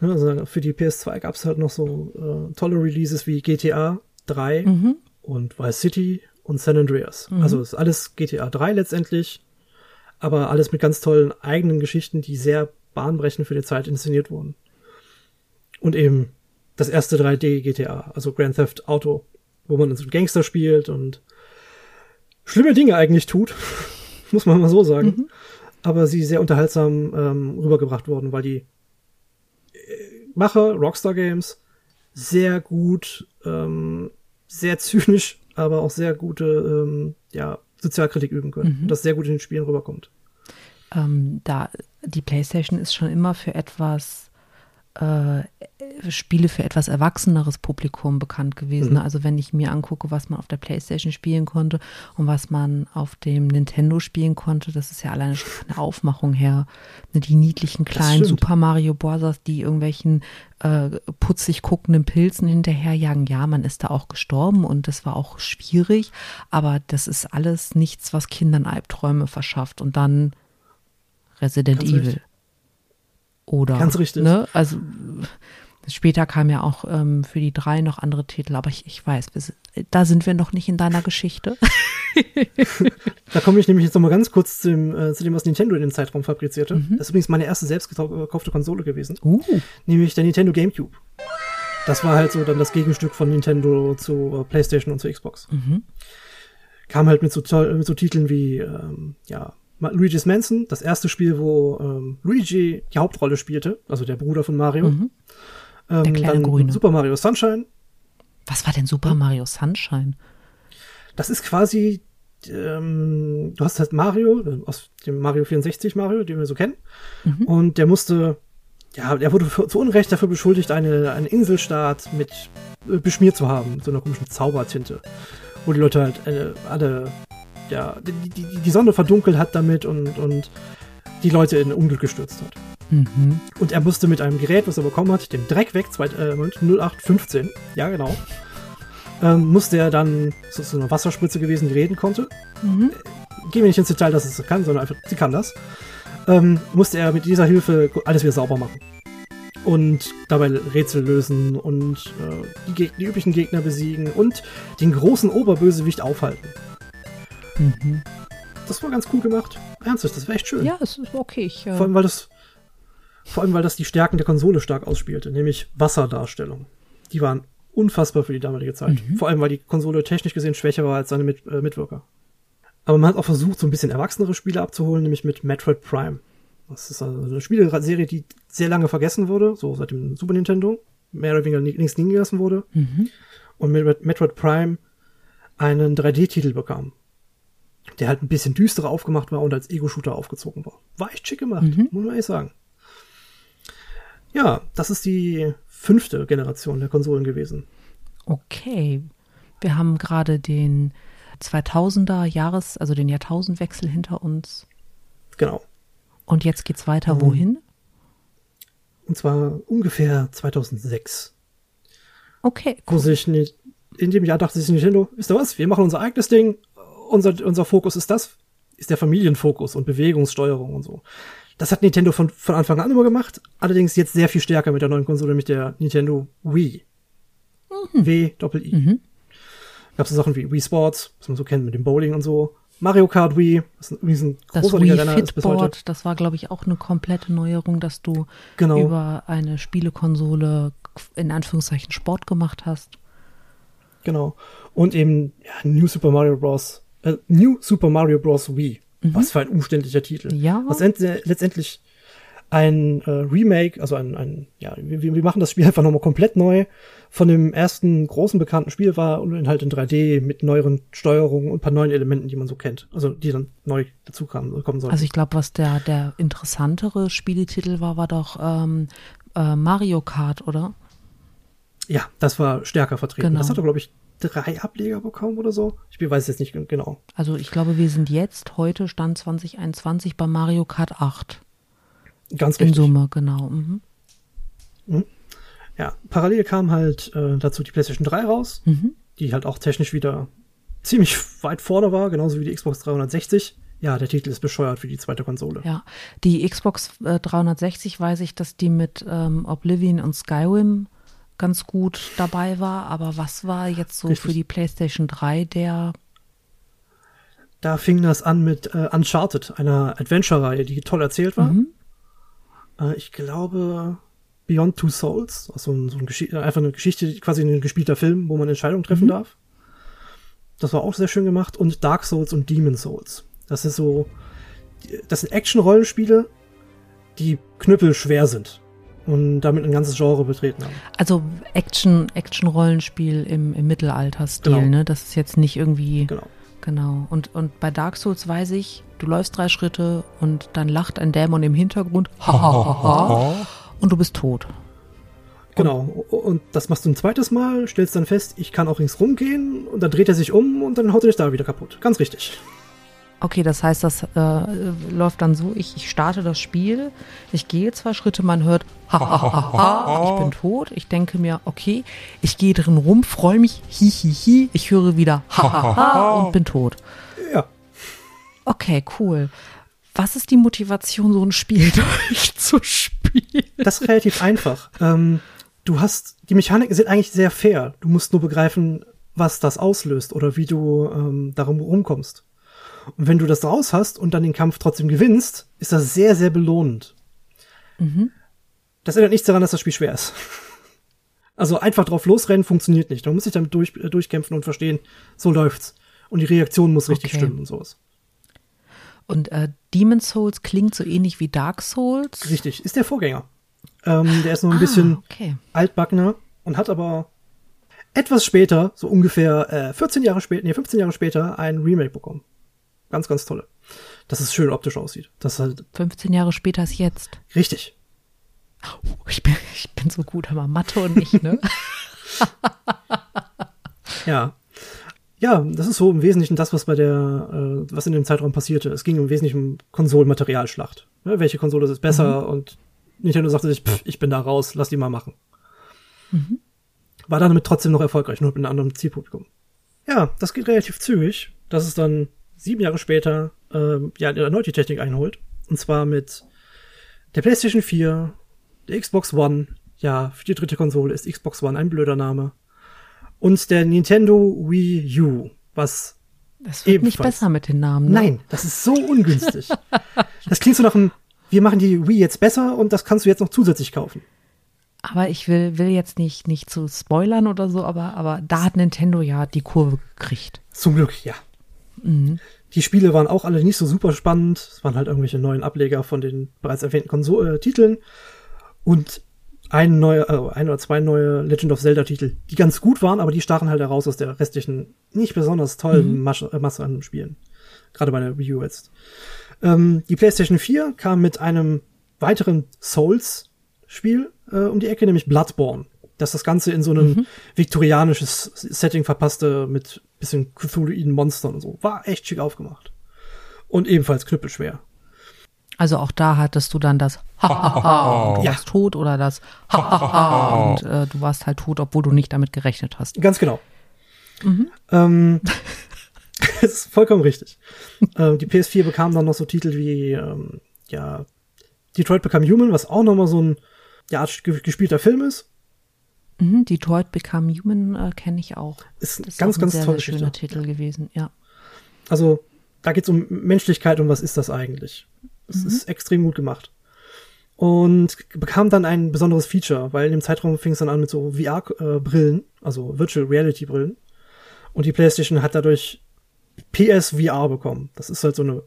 Also für die PS2 gab es halt noch so äh, tolle Releases wie GTA 3 mhm. Und Vice City und San Andreas. Mhm. Also ist alles GTA 3 letztendlich, aber alles mit ganz tollen eigenen Geschichten, die sehr bahnbrechend für die Zeit inszeniert wurden. Und eben das erste 3D GTA, also Grand Theft Auto, wo man so einen Gangster spielt und schlimme Dinge eigentlich tut, [LAUGHS] muss man mal so sagen. Mhm. Aber sie sehr unterhaltsam ähm, rübergebracht wurden, weil die äh, Macher, Rockstar Games, sehr gut, ähm, sehr zynisch, aber auch sehr gute ähm, ja, Sozialkritik üben können. Mhm. Das sehr gut in den Spielen rüberkommt. Ähm, da die PlayStation ist schon immer für etwas äh, Spiele für etwas erwachseneres Publikum bekannt gewesen. Mhm. Also wenn ich mir angucke, was man auf der PlayStation spielen konnte und was man auf dem Nintendo spielen konnte, das ist ja alleine schon der Aufmachung her. Die niedlichen kleinen Super Mario Bros., die irgendwelchen äh, putzig guckenden Pilzen hinterherjagen. Ja, man ist da auch gestorben und das war auch schwierig, aber das ist alles nichts, was Kindern Albträume verschafft. Und dann Resident Ganz Evil. Recht. Oder. Ganz richtig. Ne? Also später kam ja auch ähm, für die drei noch andere Titel, aber ich, ich weiß, sind, da sind wir noch nicht in deiner Geschichte. [LAUGHS] da komme ich nämlich jetzt noch mal ganz kurz zu dem, äh, zu dem was Nintendo in dem Zeitraum fabrizierte. Mhm. Das ist übrigens meine erste selbst gekaufte Konsole gewesen. Uh. Nämlich der Nintendo GameCube. Das war halt so dann das Gegenstück von Nintendo zu äh, PlayStation und zu Xbox. Mhm. Kam halt mit so, mit so Titeln wie ähm, ja, Luigi's Mansion, das erste Spiel, wo ähm, Luigi die Hauptrolle spielte, also der Bruder von Mario. Mhm. Ähm, der kleine dann Grüne. Super Mario Sunshine. Was war denn Super Mario Sunshine? Das ist quasi, ähm, du hast halt Mario, aus dem Mario 64 Mario, den wir so kennen. Mhm. Und der musste, ja, er wurde für, zu Unrecht dafür beschuldigt, eine, eine Inselstaat mit äh, beschmiert zu haben, mit so einer komischen Zaubertinte. Wo die Leute halt äh, alle ja, die, die, die Sonne verdunkelt hat damit und, und die Leute in Unglück gestürzt hat. Mhm. Und er musste mit einem Gerät, was er bekommen hat, dem Dreck weg, zwei, äh, 0815, ja genau, ähm, musste er dann, das ist so eine Wasserspritze gewesen, die reden konnte. Mhm. Gehen wir nicht ins Detail, dass es kann, sondern einfach, sie kann das. Ähm, musste er mit dieser Hilfe alles wieder sauber machen. Und dabei Rätsel lösen und äh, die, die üblichen Gegner besiegen und den großen Oberbösewicht aufhalten. Mhm. Das war ganz cool gemacht. Ernsthaft, das war echt schön. Ja, es ist okay. Ich, äh vor allem, weil das, vor allem, weil das die Stärken der Konsole stark ausspielte, nämlich Wasserdarstellung. Die waren unfassbar für die damalige Zeit. Mhm. Vor allem, weil die Konsole technisch gesehen schwächer war als seine Mit äh, Mitwirker. Aber man hat auch versucht, so ein bisschen erwachsenere Spiele abzuholen, nämlich mit Metroid Prime. Das ist also eine Spieleserie, die sehr lange vergessen wurde, so seit dem Super Nintendo, mehr oder weniger links liegen gelassen wurde. Mhm. Und mit Metroid Prime einen 3D-Titel bekam der halt ein bisschen düsterer aufgemacht war und als Ego-Shooter aufgezogen war. War echt schick gemacht, mhm. muss man ehrlich sagen. Ja, das ist die fünfte Generation der Konsolen gewesen. Okay. Wir haben gerade den 2000er Jahres, also den Jahrtausendwechsel hinter uns. Genau. Und jetzt geht's weiter um, wohin? Und zwar ungefähr 2006. Okay. Cool. Sich in dem Jahr dachte sich Nintendo, wisst ihr was? Wir machen unser eigenes Ding unser, unser Fokus ist das, ist der Familienfokus und Bewegungssteuerung und so. Das hat Nintendo von, von Anfang an immer gemacht, allerdings jetzt sehr viel stärker mit der neuen Konsole, mit der Nintendo Wii. Mhm. W Doppel I. Mhm. Gab es so Sachen wie Wii Sports, was man so kennt mit dem Bowling und so. Mario Kart Wii, was übrigens ein großartiger das Wii Renner ist bis heute. Das war, glaube ich, auch eine komplette Neuerung, dass du genau. über eine Spielekonsole in Anführungszeichen Sport gemacht hast. Genau. Und eben ja, New Super Mario Bros äh, New Super Mario Bros. Wii. Mhm. Was für ein umständlicher Titel. Ja. Was letztendlich ein äh, Remake, also ein, ein ja, wir, wir machen das Spiel einfach nochmal komplett neu von dem ersten großen bekannten Spiel war und halt in 3D mit neueren Steuerungen und ein paar neuen Elementen, die man so kennt. Also die dann neu dazu kamen, kommen sollten. Also ich glaube, was der, der interessantere Spieletitel war, war doch ähm, äh, Mario Kart, oder? Ja, das war stärker vertreten. Genau. Das hatte, glaube ich, drei Ableger bekommen oder so. Ich weiß jetzt nicht genau. Also ich glaube, wir sind jetzt heute Stand 2021 bei Mario Kart 8. Ganz richtig. In Summe, genau. Mhm. Mhm. Ja, parallel kam halt äh, dazu die PlayStation 3 raus, mhm. die halt auch technisch wieder ziemlich weit vorne war, genauso wie die Xbox 360. Ja, der Titel ist bescheuert für die zweite Konsole. Ja, die Xbox äh, 360 weiß ich, dass die mit ähm, Oblivion und Skyrim ganz gut dabei war. Aber was war jetzt so Richtig. für die PlayStation 3 der da fing das an mit äh, Uncharted, einer Adventure-Reihe, die toll erzählt war. Mhm. Äh, ich glaube, Beyond Two Souls, also so ein Gesch einfach eine Geschichte, quasi ein gespielter Film, wo man Entscheidungen treffen mhm. darf. Das war auch sehr schön gemacht. Und Dark Souls und Demon Souls. Das ist so, das sind Action-Rollenspiele, die knüppelschwer sind und damit ein ganzes Genre betreten haben. Also Action, Action-Rollenspiel im, im Mittelalter-Stil, genau. ne? Das ist jetzt nicht irgendwie. Genau. Genau. Und, und bei Dark Souls weiß ich, du läufst drei Schritte und dann lacht ein Dämon im Hintergrund. Ha, ha, ha, ha, [LAUGHS] und du bist tot. Genau. Und das machst du ein zweites Mal, stellst dann fest, ich kann auch ringsrum gehen und dann dreht er sich um und dann haut er dich da wieder kaputt. Ganz richtig. Okay, das heißt, das äh, läuft dann so, ich, ich starte das Spiel, ich gehe zwei Schritte, man hört, ha, ha, ha, ha, ich bin tot. Ich denke mir, okay, ich gehe drin rum, freue mich, hi, hi, hi, ich höre wieder, ha, ha, ha und bin tot. Ja. Okay, cool. Was ist die Motivation, so ein Spiel [LAUGHS] durchzuspielen? Das ist relativ einfach. Ähm, du hast, die Mechaniken sind eigentlich sehr fair. Du musst nur begreifen, was das auslöst oder wie du ähm, darum rumkommst. Und wenn du das raus hast und dann den Kampf trotzdem gewinnst, ist das sehr, sehr belohnend. Mhm. Das ändert nichts daran, dass das Spiel schwer ist. [LAUGHS] Also einfach drauf losrennen funktioniert nicht. Man muss sich damit durch, äh, durchkämpfen und verstehen, so läuft's. Und die Reaktion muss richtig okay. stimmen und sowas. Und äh, Demon Souls klingt so ähnlich wie Dark Souls. Richtig, ist der Vorgänger. Ähm, der ist noch ein ah, bisschen okay. altbackener und hat aber etwas später, so ungefähr äh, 14 Jahre später, nee, 15 Jahre später, ein Remake bekommen. Ganz, ganz tolle. Dass es schön optisch aussieht. Das halt 15 Jahre später ist jetzt. Richtig. Oh, ich, bin, [LAUGHS] ich bin so gut, aber Mathe und ich, ne? [LAUGHS] [LAUGHS] ja. Ja, das ist so im Wesentlichen das, was bei der, äh, was in dem Zeitraum passierte. Es ging im Wesentlichen um Konsolenmaterialschlacht. Ne? Welche Konsole ist besser? Mhm. Und Nintendo sagte sich, pff, ich bin da raus, lass die mal machen. Mhm. War damit trotzdem noch erfolgreich, nur mit einem anderen Zielpublikum. Ja, das geht relativ zügig. Das ist dann sieben Jahre später ähm, ja erneut die Technik einholt. Und zwar mit der PlayStation 4, der Xbox One. Ja, für die dritte Konsole ist Xbox One ein blöder Name. Und der Nintendo Wii U, was das wird ebenfalls. nicht besser mit den Namen. Ne? Nein, das ist so ungünstig. [LAUGHS] das klingt so nach einem, wir machen die Wii jetzt besser und das kannst du jetzt noch zusätzlich kaufen. Aber ich will, will jetzt nicht, nicht zu spoilern oder so, aber, aber da hat Nintendo ja die Kurve gekriegt. Zum Glück, ja. Mhm. Die Spiele waren auch alle nicht so super spannend. Es waren halt irgendwelche neuen Ableger von den bereits erwähnten Konsol äh, Titeln. Und ein neue, also ein oder zwei neue Legend of Zelda Titel, die ganz gut waren, aber die stachen halt heraus aus der restlichen, nicht besonders tollen mhm. Masse, äh, Masse an Spielen. Gerade bei der Wii U jetzt. Ähm, die PlayStation 4 kam mit einem weiteren Souls-Spiel äh, um die Ecke, nämlich Bloodborne. Dass das Ganze in so einem mhm. viktorianisches Setting verpasste mit bisschen Cthulhuiden Monstern und so. War echt schick aufgemacht. Und ebenfalls knüppelschwer. Also auch da hattest du dann das Ha-ha-ha [LAUGHS] und du ja. warst tot oder das Ha-ha-ha und äh, du warst halt tot, obwohl du nicht damit gerechnet hast. Ganz genau. Mhm. Ähm, [LAUGHS] das ist vollkommen richtig. ähm, die PS4 bekam dann noch so Titel wie ähm, ja Detroit Become Human, was auch nochmal so ein ja, gespielter Film ist. Mhm, Detroit Become Human äh, kenne ich auch. Ist, ist ganz, ganz sehr, tolle sehr schöner Titel gewesen, ja. Also, da geht es um Menschlichkeit und was ist das eigentlich? Es mhm. ist extrem gut gemacht. Und bekam dann ein besonderes Feature, weil in dem Zeitraum fing es dann an mit so VR-Brillen, also Virtual Reality-Brillen. Und die PlayStation hat dadurch PSVR bekommen. Das ist halt so eine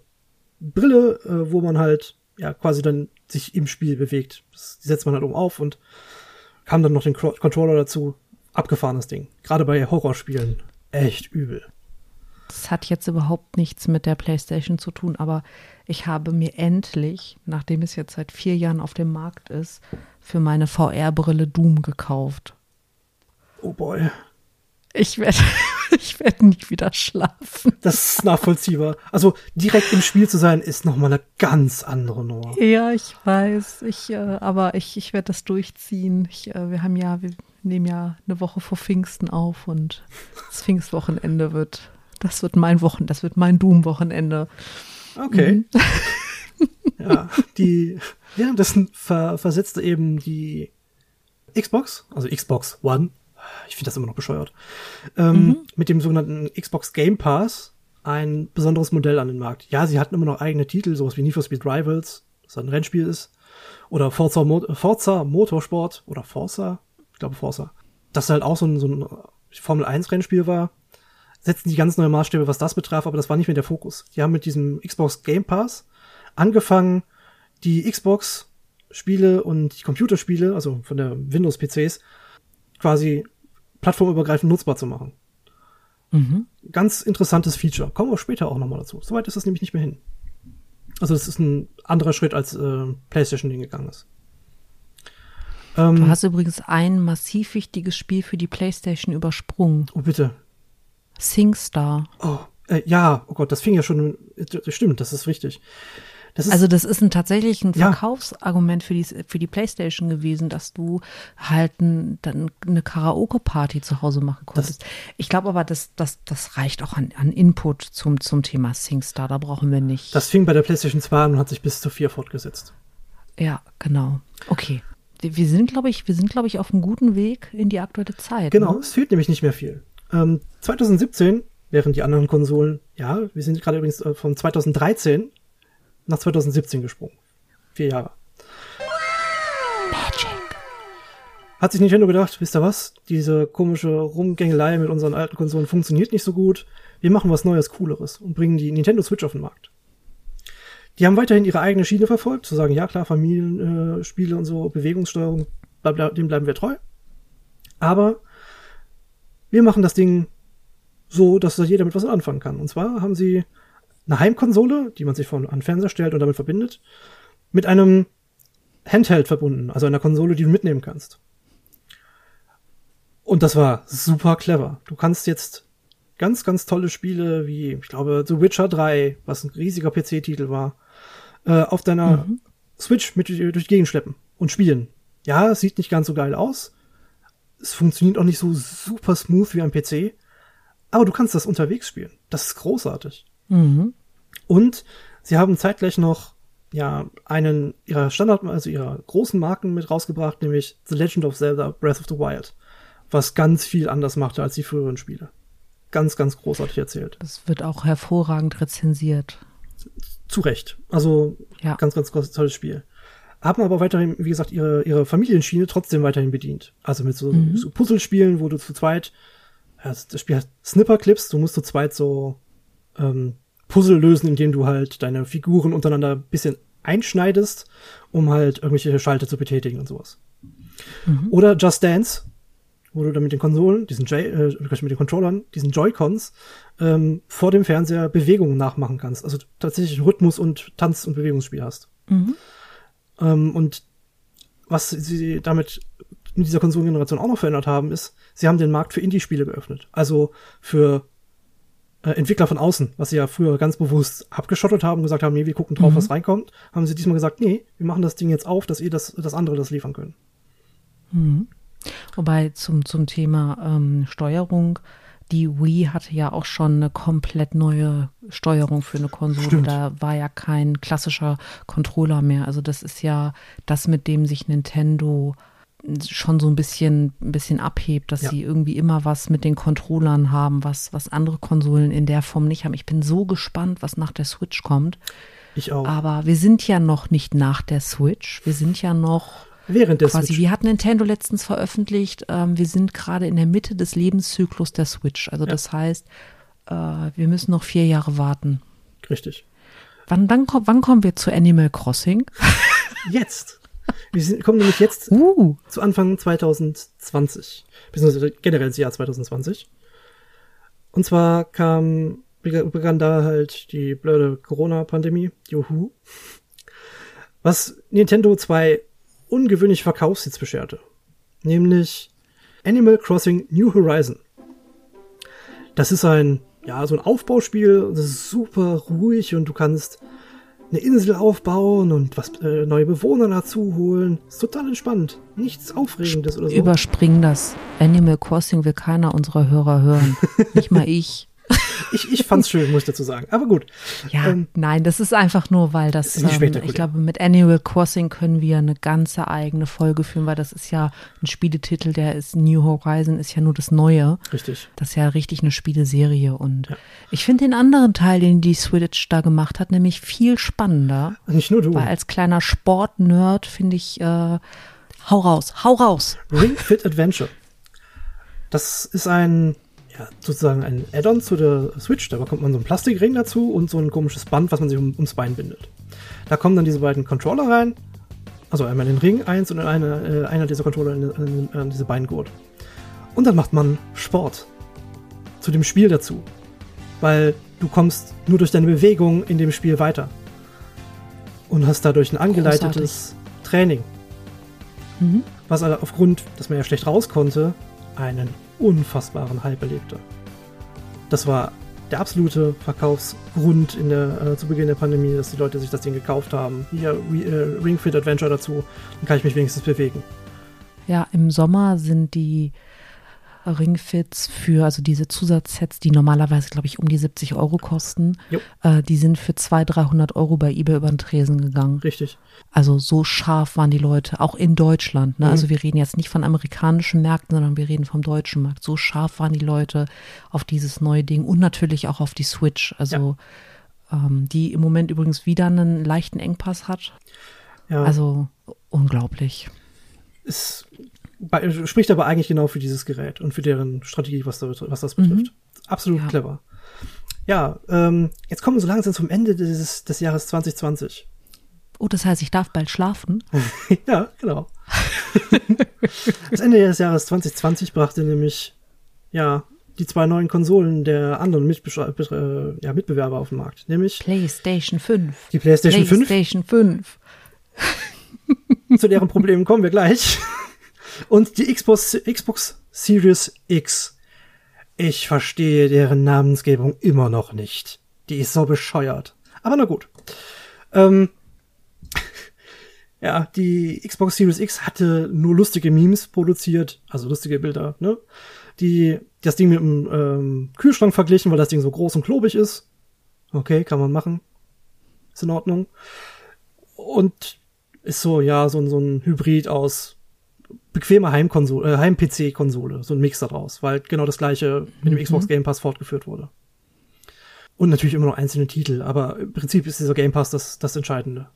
Brille, äh, wo man halt ja quasi dann sich im Spiel bewegt. Das, die setzt man halt oben auf und kam dann noch den Controller dazu. Abgefahrenes Ding. Gerade bei Horrorspielen. Echt übel. Das hat jetzt überhaupt nichts mit der PlayStation zu tun, aber ich habe mir endlich, nachdem es jetzt seit vier Jahren auf dem Markt ist, für meine VR-Brille Doom gekauft. Oh boy. Ich werde [LAUGHS] ich werde nie wieder schlafen. Das ist nachvollziehbar. Also direkt im Spiel zu sein, ist nochmal eine ganz andere Nummer. Ja, ich weiß. Ich, äh, aber ich, ich werde das durchziehen. Ich, äh, wir haben ja, wir nehmen ja eine Woche vor Pfingsten auf und das Pfingstwochenende wird, das wird mein Wochen, das wird mein Doom-Wochenende. Okay. Mhm. [LAUGHS] ja, die, währenddessen ver, versetzte eben die Xbox, also Xbox One, ich finde das immer noch bescheuert, ähm, mhm. mit dem sogenannten Xbox Game Pass ein besonderes Modell an den Markt. Ja, sie hatten immer noch eigene Titel, sowas wie Need for Speed Rivals, das ein Rennspiel ist, oder Forza, Mo Forza Motorsport oder Forza, ich glaube Forza, das halt auch so ein, so ein Formel 1 Rennspiel war, setzten die ganz neue Maßstäbe, was das betraf, aber das war nicht mehr der Fokus. Die haben mit diesem Xbox Game Pass angefangen, die Xbox Spiele und die Computerspiele, also von der Windows PCs, quasi plattformübergreifend nutzbar zu machen. Mhm. Ganz interessantes Feature. Kommen wir später auch nochmal dazu. Soweit ist das nämlich nicht mehr hin. Also das ist ein anderer Schritt, als äh, PlayStation hingegangen ist. Ähm, du hast übrigens ein massiv wichtiges Spiel für die PlayStation übersprungen. Oh, bitte. SingStar. Oh, äh, ja, oh Gott, das fing ja schon. Das stimmt, das ist richtig. Das also das ist ein, tatsächlich ein Verkaufsargument ja. für, die, für die Playstation gewesen, dass du halt ein, dann eine Karaoke-Party zu Hause machen konntest. Das, ich glaube aber, das, das, das reicht auch an, an Input zum, zum Thema SingStar. Da brauchen wir nicht. Das fing bei der Playstation 2 an und hat sich bis zu 4 fortgesetzt. Ja, genau. Okay. Wir sind, glaube ich, wir sind, glaube ich, auf einem guten Weg in die aktuelle Zeit. Genau, ne? es fehlt nämlich nicht mehr viel. Ähm, 2017, während die anderen Konsolen, ja, wir sind gerade übrigens äh, von 2013 nach 2017 gesprungen. Vier Jahre. Magic. Hat sich Nintendo gedacht, wisst ihr was? Diese komische Rumgängelei mit unseren alten Konsolen funktioniert nicht so gut. Wir machen was Neues, Cooleres und bringen die Nintendo Switch auf den Markt. Die haben weiterhin ihre eigene Schiene verfolgt, zu sagen, ja klar, Familienspiele äh, und so, Bewegungssteuerung, dem bleiben wir treu. Aber wir machen das Ding so, dass da jeder mit was anfangen kann. Und zwar haben sie eine Heimkonsole, die man sich von an Fernseher stellt und damit verbindet, mit einem Handheld verbunden, also einer Konsole, die du mitnehmen kannst. Und das war super clever. Du kannst jetzt ganz, ganz tolle Spiele wie, ich glaube, The Witcher 3, was ein riesiger PC-Titel war, äh, auf deiner mhm. Switch mit durch die Gegend schleppen und spielen. Ja, es sieht nicht ganz so geil aus. Es funktioniert auch nicht so super smooth wie am PC. Aber du kannst das unterwegs spielen. Das ist großartig. Mhm. Und sie haben zeitgleich noch ja einen ihrer Standard, also ihrer großen Marken mit rausgebracht, nämlich The Legend of Zelda Breath of the Wild, was ganz viel anders machte als die früheren Spiele. Ganz, ganz großartig erzählt. Das wird auch hervorragend rezensiert. Zu Recht. Also ja. ganz, ganz tolles Spiel. Haben aber weiterhin, wie gesagt, ihre, ihre Familienschiene trotzdem weiterhin bedient. Also mit so, mhm. so Puzzlespielen, wo du zu zweit, das Spiel heißt Snipper Clips, du musst zu zweit so ähm, Puzzle lösen, indem du halt deine Figuren untereinander ein bisschen einschneidest, um halt irgendwelche Schalter zu betätigen und sowas. Mhm. Oder Just Dance, wo du dann mit den Konsolen, diesen J äh, mit den Controllern, diesen Joy-Cons, ähm, vor dem Fernseher Bewegungen nachmachen kannst. Also tatsächlich Rhythmus und Tanz- und Bewegungsspiel hast. Mhm. Ähm, und was sie damit in dieser Konsolengeneration auch noch verändert haben, ist, sie haben den Markt für Indie-Spiele geöffnet. Also für äh, Entwickler von außen, was sie ja früher ganz bewusst abgeschottet haben, gesagt haben, nee, wir gucken drauf, mhm. was reinkommt, haben sie diesmal gesagt, nee, wir machen das Ding jetzt auf, dass ihr das, das andere das liefern können. Mhm. Wobei zum, zum Thema ähm, Steuerung, die Wii hatte ja auch schon eine komplett neue Steuerung für eine Konsole. Stimmt. Da war ja kein klassischer Controller mehr. Also das ist ja das, mit dem sich Nintendo schon so ein bisschen, ein bisschen abhebt, dass ja. sie irgendwie immer was mit den Controllern haben, was, was andere Konsolen in der Form nicht haben. Ich bin so gespannt, was nach der Switch kommt. Ich auch. Aber wir sind ja noch nicht nach der Switch. Wir sind ja noch während der quasi, Switch. Wie hat Nintendo letztens veröffentlicht, ähm, wir sind gerade in der Mitte des Lebenszyklus der Switch. Also ja. das heißt, äh, wir müssen noch vier Jahre warten. Richtig. Wann, dann, wann kommen wir zu Animal Crossing? [LAUGHS] Jetzt. [LAUGHS] Wir sind, kommen nämlich jetzt uh. zu Anfang 2020, beziehungsweise generell ins Jahr 2020. Und zwar kam, begann da halt die blöde Corona-Pandemie, juhu, was Nintendo zwei ungewöhnliche Verkaufshits bescherte. Nämlich Animal Crossing New Horizon. Das ist ein, ja, so ein Aufbauspiel, das ist super ruhig und du kannst eine Insel aufbauen und was äh, neue Bewohner dazu holen. Ist total entspannt. Nichts Aufregendes oder so. Überspringen das. Animal Crossing will keiner unserer Hörer hören. Nicht mal [LAUGHS] ich ich, ich fand's schön, muss ich dazu sagen. Aber gut. Ja, ähm, nein, das ist einfach nur, weil das, ähm, ich glaube, mit Animal Crossing können wir eine ganze eigene Folge führen, weil das ist ja ein Spieletitel, der ist New Horizon, ist ja nur das Neue. Richtig. Das ist ja richtig eine Spieleserie und ja. ich finde den anderen Teil, den die Switch da gemacht hat, nämlich viel spannender. Nicht nur du. Weil als kleiner Sportnerd finde ich, äh, hau raus, hau raus. Ring Fit Adventure. Das ist ein sozusagen ein Add-on zu der Switch. Da bekommt man so einen Plastikring dazu und so ein komisches Band, was man sich um, ums Bein bindet. Da kommen dann diese beiden Controller rein. Also einmal in den Ring eins und eine, äh, einer dieser Controller in, in, in diese Beingurt. Und dann macht man Sport zu dem Spiel dazu. Weil du kommst nur durch deine Bewegung in dem Spiel weiter. Und hast dadurch ein angeleitetes Großartig. Training. Mhm. Was aufgrund, dass man ja schlecht raus konnte, einen unfassbaren Hype erlebte. Das war der absolute Verkaufsgrund in der, äh, zu Beginn der Pandemie, dass die Leute sich das Ding gekauft haben. Hier äh, Ring Fit Adventure dazu, dann kann ich mich wenigstens bewegen. Ja, im Sommer sind die Ringfits für, also diese Zusatzsets, die normalerweise, glaube ich, um die 70 Euro kosten, äh, die sind für 200, 300 Euro bei eBay über den Tresen gegangen. Richtig. Also so scharf waren die Leute, auch in Deutschland. Ne? Mhm. Also wir reden jetzt nicht von amerikanischen Märkten, sondern wir reden vom deutschen Markt. So scharf waren die Leute auf dieses neue Ding und natürlich auch auf die Switch. Also ja. ähm, die im Moment übrigens wieder einen leichten Engpass hat. Ja. Also unglaublich. Ist spricht aber eigentlich genau für dieses Gerät und für deren Strategie, was, da, was das betrifft. Mhm. Absolut ja. clever. Ja, ähm, jetzt kommen wir so langsam zum Ende des, des Jahres 2020. Oh, das heißt, ich darf bald schlafen? [LAUGHS] ja, genau. das Ende des Jahres 2020 brachte nämlich, ja, die zwei neuen Konsolen der anderen Mitbe äh, ja, Mitbewerber auf den Markt, nämlich PlayStation 5. Die PlayStation, PlayStation 5. 5. Zu deren Problemen kommen wir gleich. Und die Xbox, Xbox Series X. Ich verstehe deren Namensgebung immer noch nicht. Die ist so bescheuert. Aber na gut. Ähm, [LAUGHS] ja, die Xbox Series X hatte nur lustige Memes produziert, also lustige Bilder, ne? Die das Ding mit dem ähm, Kühlschrank verglichen, weil das Ding so groß und klobig ist. Okay, kann man machen. Ist in Ordnung. Und ist so, ja, so, so ein Hybrid aus bequeme Heimkonsole, äh, Heim-PC-Konsole, so ein Mix daraus, weil genau das gleiche mit dem mhm. Xbox Game Pass fortgeführt wurde. Und natürlich immer noch einzelne Titel, aber im Prinzip ist dieser Game Pass das, das Entscheidende.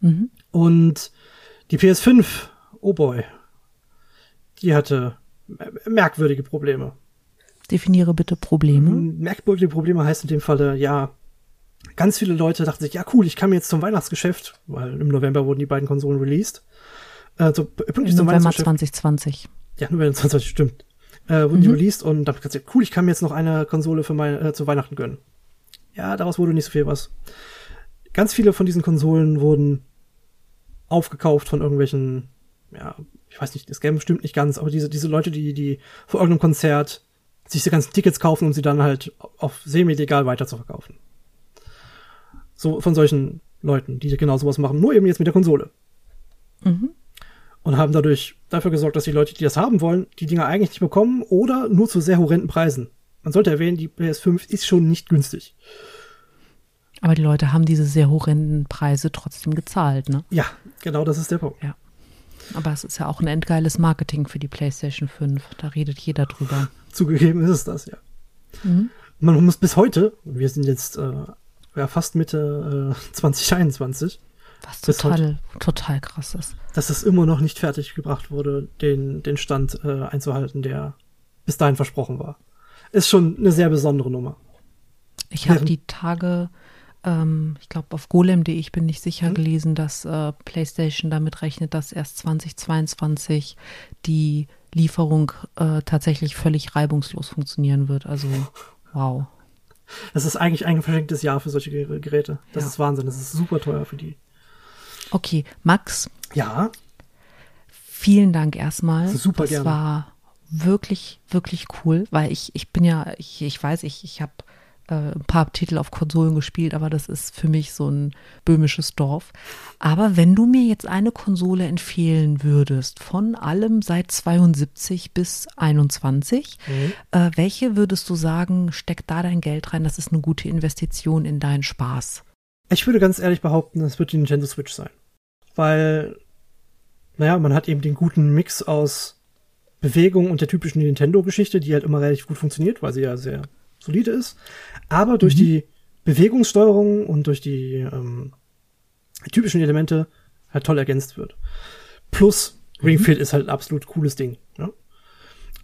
Mhm. Und die PS5, oh boy, die hatte merkwürdige Probleme. Definiere bitte Probleme. Merkwürdige Probleme heißt in dem Falle, ja, ganz viele Leute dachten sich, ja cool, ich kann mir jetzt zum Weihnachtsgeschäft, weil im November wurden die beiden Konsolen released, also pünktlich zum November 2020. Ja, November 2020, stimmt. Äh, wurden mhm. die released und da hab ich gesagt, cool, ich kann mir jetzt noch eine Konsole für mein, äh, zu Weihnachten gönnen. Ja, daraus wurde nicht so viel was. Ganz viele von diesen Konsolen wurden aufgekauft von irgendwelchen, ja, ich weiß nicht, das Game stimmt nicht ganz, aber diese, diese Leute, die, die vor irgendeinem Konzert sich die ganzen Tickets kaufen, um sie dann halt auf semi-legal weiterzuverkaufen. So, von solchen Leuten, die genau sowas machen, nur eben jetzt mit der Konsole. Mhm und haben dadurch dafür gesorgt, dass die Leute, die das haben wollen, die Dinger eigentlich nicht bekommen oder nur zu sehr horrenden Preisen. Man sollte erwähnen, die PS5 ist schon nicht günstig. Aber die Leute haben diese sehr horrenden Preise trotzdem gezahlt, ne? Ja, genau das ist der Punkt. Ja. Aber es ist ja auch ein endgeiles Marketing für die PlayStation 5. Da redet jeder drüber. Zugegeben ist es das, ja. Mhm. Man muss bis heute, wir sind jetzt äh, ja, fast Mitte äh, [LAUGHS] 2021, was total, total krass ist. Dass es immer noch nicht fertig gebracht wurde, den, den Stand äh, einzuhalten, der bis dahin versprochen war. Ist schon eine sehr besondere Nummer. Ich habe die Tage, ähm, ich glaube auf golem.de, ich bin nicht sicher, mhm. gelesen, dass äh, PlayStation damit rechnet, dass erst 2022 die Lieferung äh, tatsächlich völlig reibungslos funktionieren wird. Also, wow. Das ist eigentlich ein verschenktes Jahr für solche Geräte. Das ja. ist Wahnsinn. Das ist super teuer für die. Okay, Max. Ja. Vielen Dank erstmal. Super das gerne. Das war wirklich, wirklich cool, weil ich, ich bin ja, ich, ich weiß, ich, ich habe äh, ein paar Titel auf Konsolen gespielt, aber das ist für mich so ein böhmisches Dorf. Aber wenn du mir jetzt eine Konsole empfehlen würdest, von allem seit 72 bis 21, mhm. äh, welche würdest du sagen, steck da dein Geld rein, das ist eine gute Investition in deinen Spaß? Ich würde ganz ehrlich behaupten, es wird die Nintendo Switch sein. Weil, naja, man hat eben den guten Mix aus Bewegung und der typischen Nintendo-Geschichte, die halt immer relativ gut funktioniert, weil sie ja sehr solide ist. Aber durch mhm. die Bewegungssteuerung und durch die ähm, typischen Elemente halt toll ergänzt wird. Plus, Ring Fit mhm. ist halt ein absolut cooles Ding. Ja?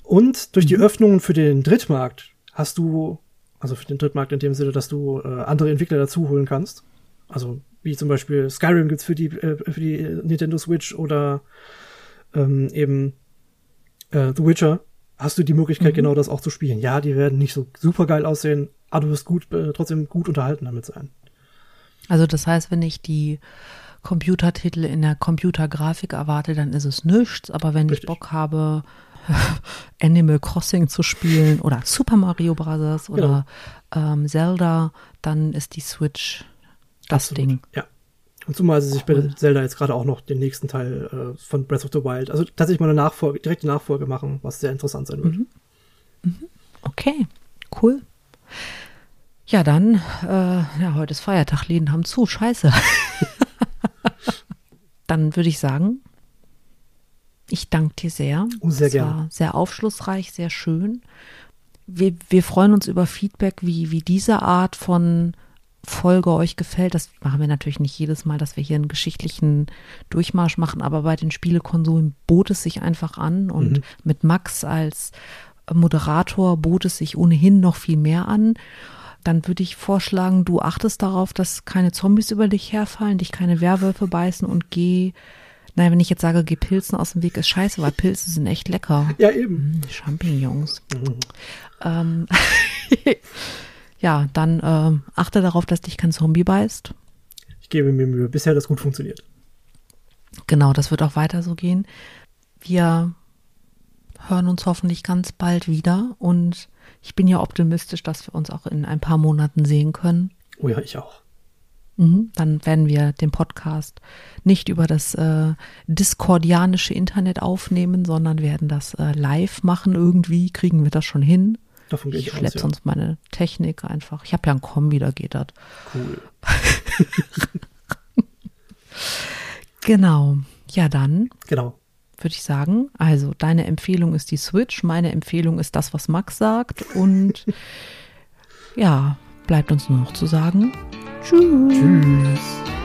Und durch mhm. die Öffnungen für den Drittmarkt hast du, also für den Drittmarkt in dem Sinne, dass du äh, andere Entwickler dazu holen kannst, also wie zum Beispiel Skyrim gibt's für die, äh, für die Nintendo Switch oder ähm, eben äh, The Witcher, hast du die Möglichkeit, mhm. genau das auch zu spielen. Ja, die werden nicht so super geil aussehen, aber du wirst gut, äh, trotzdem gut unterhalten damit sein. Also das heißt, wenn ich die Computertitel in der Computergrafik erwarte, dann ist es nichts, aber wenn Richtig. ich Bock habe, [LAUGHS] Animal Crossing zu spielen oder Super Mario Bros. oder genau. ähm, Zelda, dann ist die Switch das Absolut. Ding. Ja. Und zumal sie sich cool. bei Zelda jetzt gerade auch noch den nächsten Teil äh, von Breath of the Wild, also tatsächlich mal eine Nachfolge, direkte Nachfolge machen, was sehr interessant sein wird. Mhm. Mhm. Okay, cool. Ja, dann, äh, ja, heute ist Feiertag, Läden haben zu, scheiße. [LAUGHS] dann würde ich sagen, ich danke dir sehr. Oh, sehr gerne. Sehr aufschlussreich, sehr schön. Wir, wir freuen uns über Feedback, wie, wie diese Art von Folge euch gefällt. Das machen wir natürlich nicht jedes Mal, dass wir hier einen geschichtlichen Durchmarsch machen, aber bei den Spielekonsolen bot es sich einfach an und mhm. mit Max als Moderator bot es sich ohnehin noch viel mehr an. Dann würde ich vorschlagen, du achtest darauf, dass keine Zombies über dich herfallen, dich keine Werwölfe beißen und geh naja, wenn ich jetzt sage, geh Pilzen aus dem Weg, ist scheiße, weil Pilze sind echt lecker. Ja, eben. Hm, Champignons. Mhm. Ähm, [LAUGHS] ja, dann äh, achte darauf, dass dich kein Zombie beißt. Ich gebe mir Mühe. Bisher hat das gut funktioniert. Genau, das wird auch weiter so gehen. Wir hören uns hoffentlich ganz bald wieder und ich bin ja optimistisch, dass wir uns auch in ein paar Monaten sehen können. Oh ja, ich auch. Mhm, dann werden wir den Podcast nicht über das äh, diskordianische Internet aufnehmen, sondern werden das äh, live machen. Irgendwie kriegen wir das schon hin. Davon gehe ich, ich schleppe ja. sonst meine Technik einfach. Ich habe ja ein Kombi, da geht das. Cool. [LAUGHS] genau. Ja, dann. Genau. Würde ich sagen. Also, deine Empfehlung ist die Switch, meine Empfehlung ist das, was Max sagt. Und [LAUGHS] ja, bleibt uns nur noch zu sagen. Tschüss. Tschüss.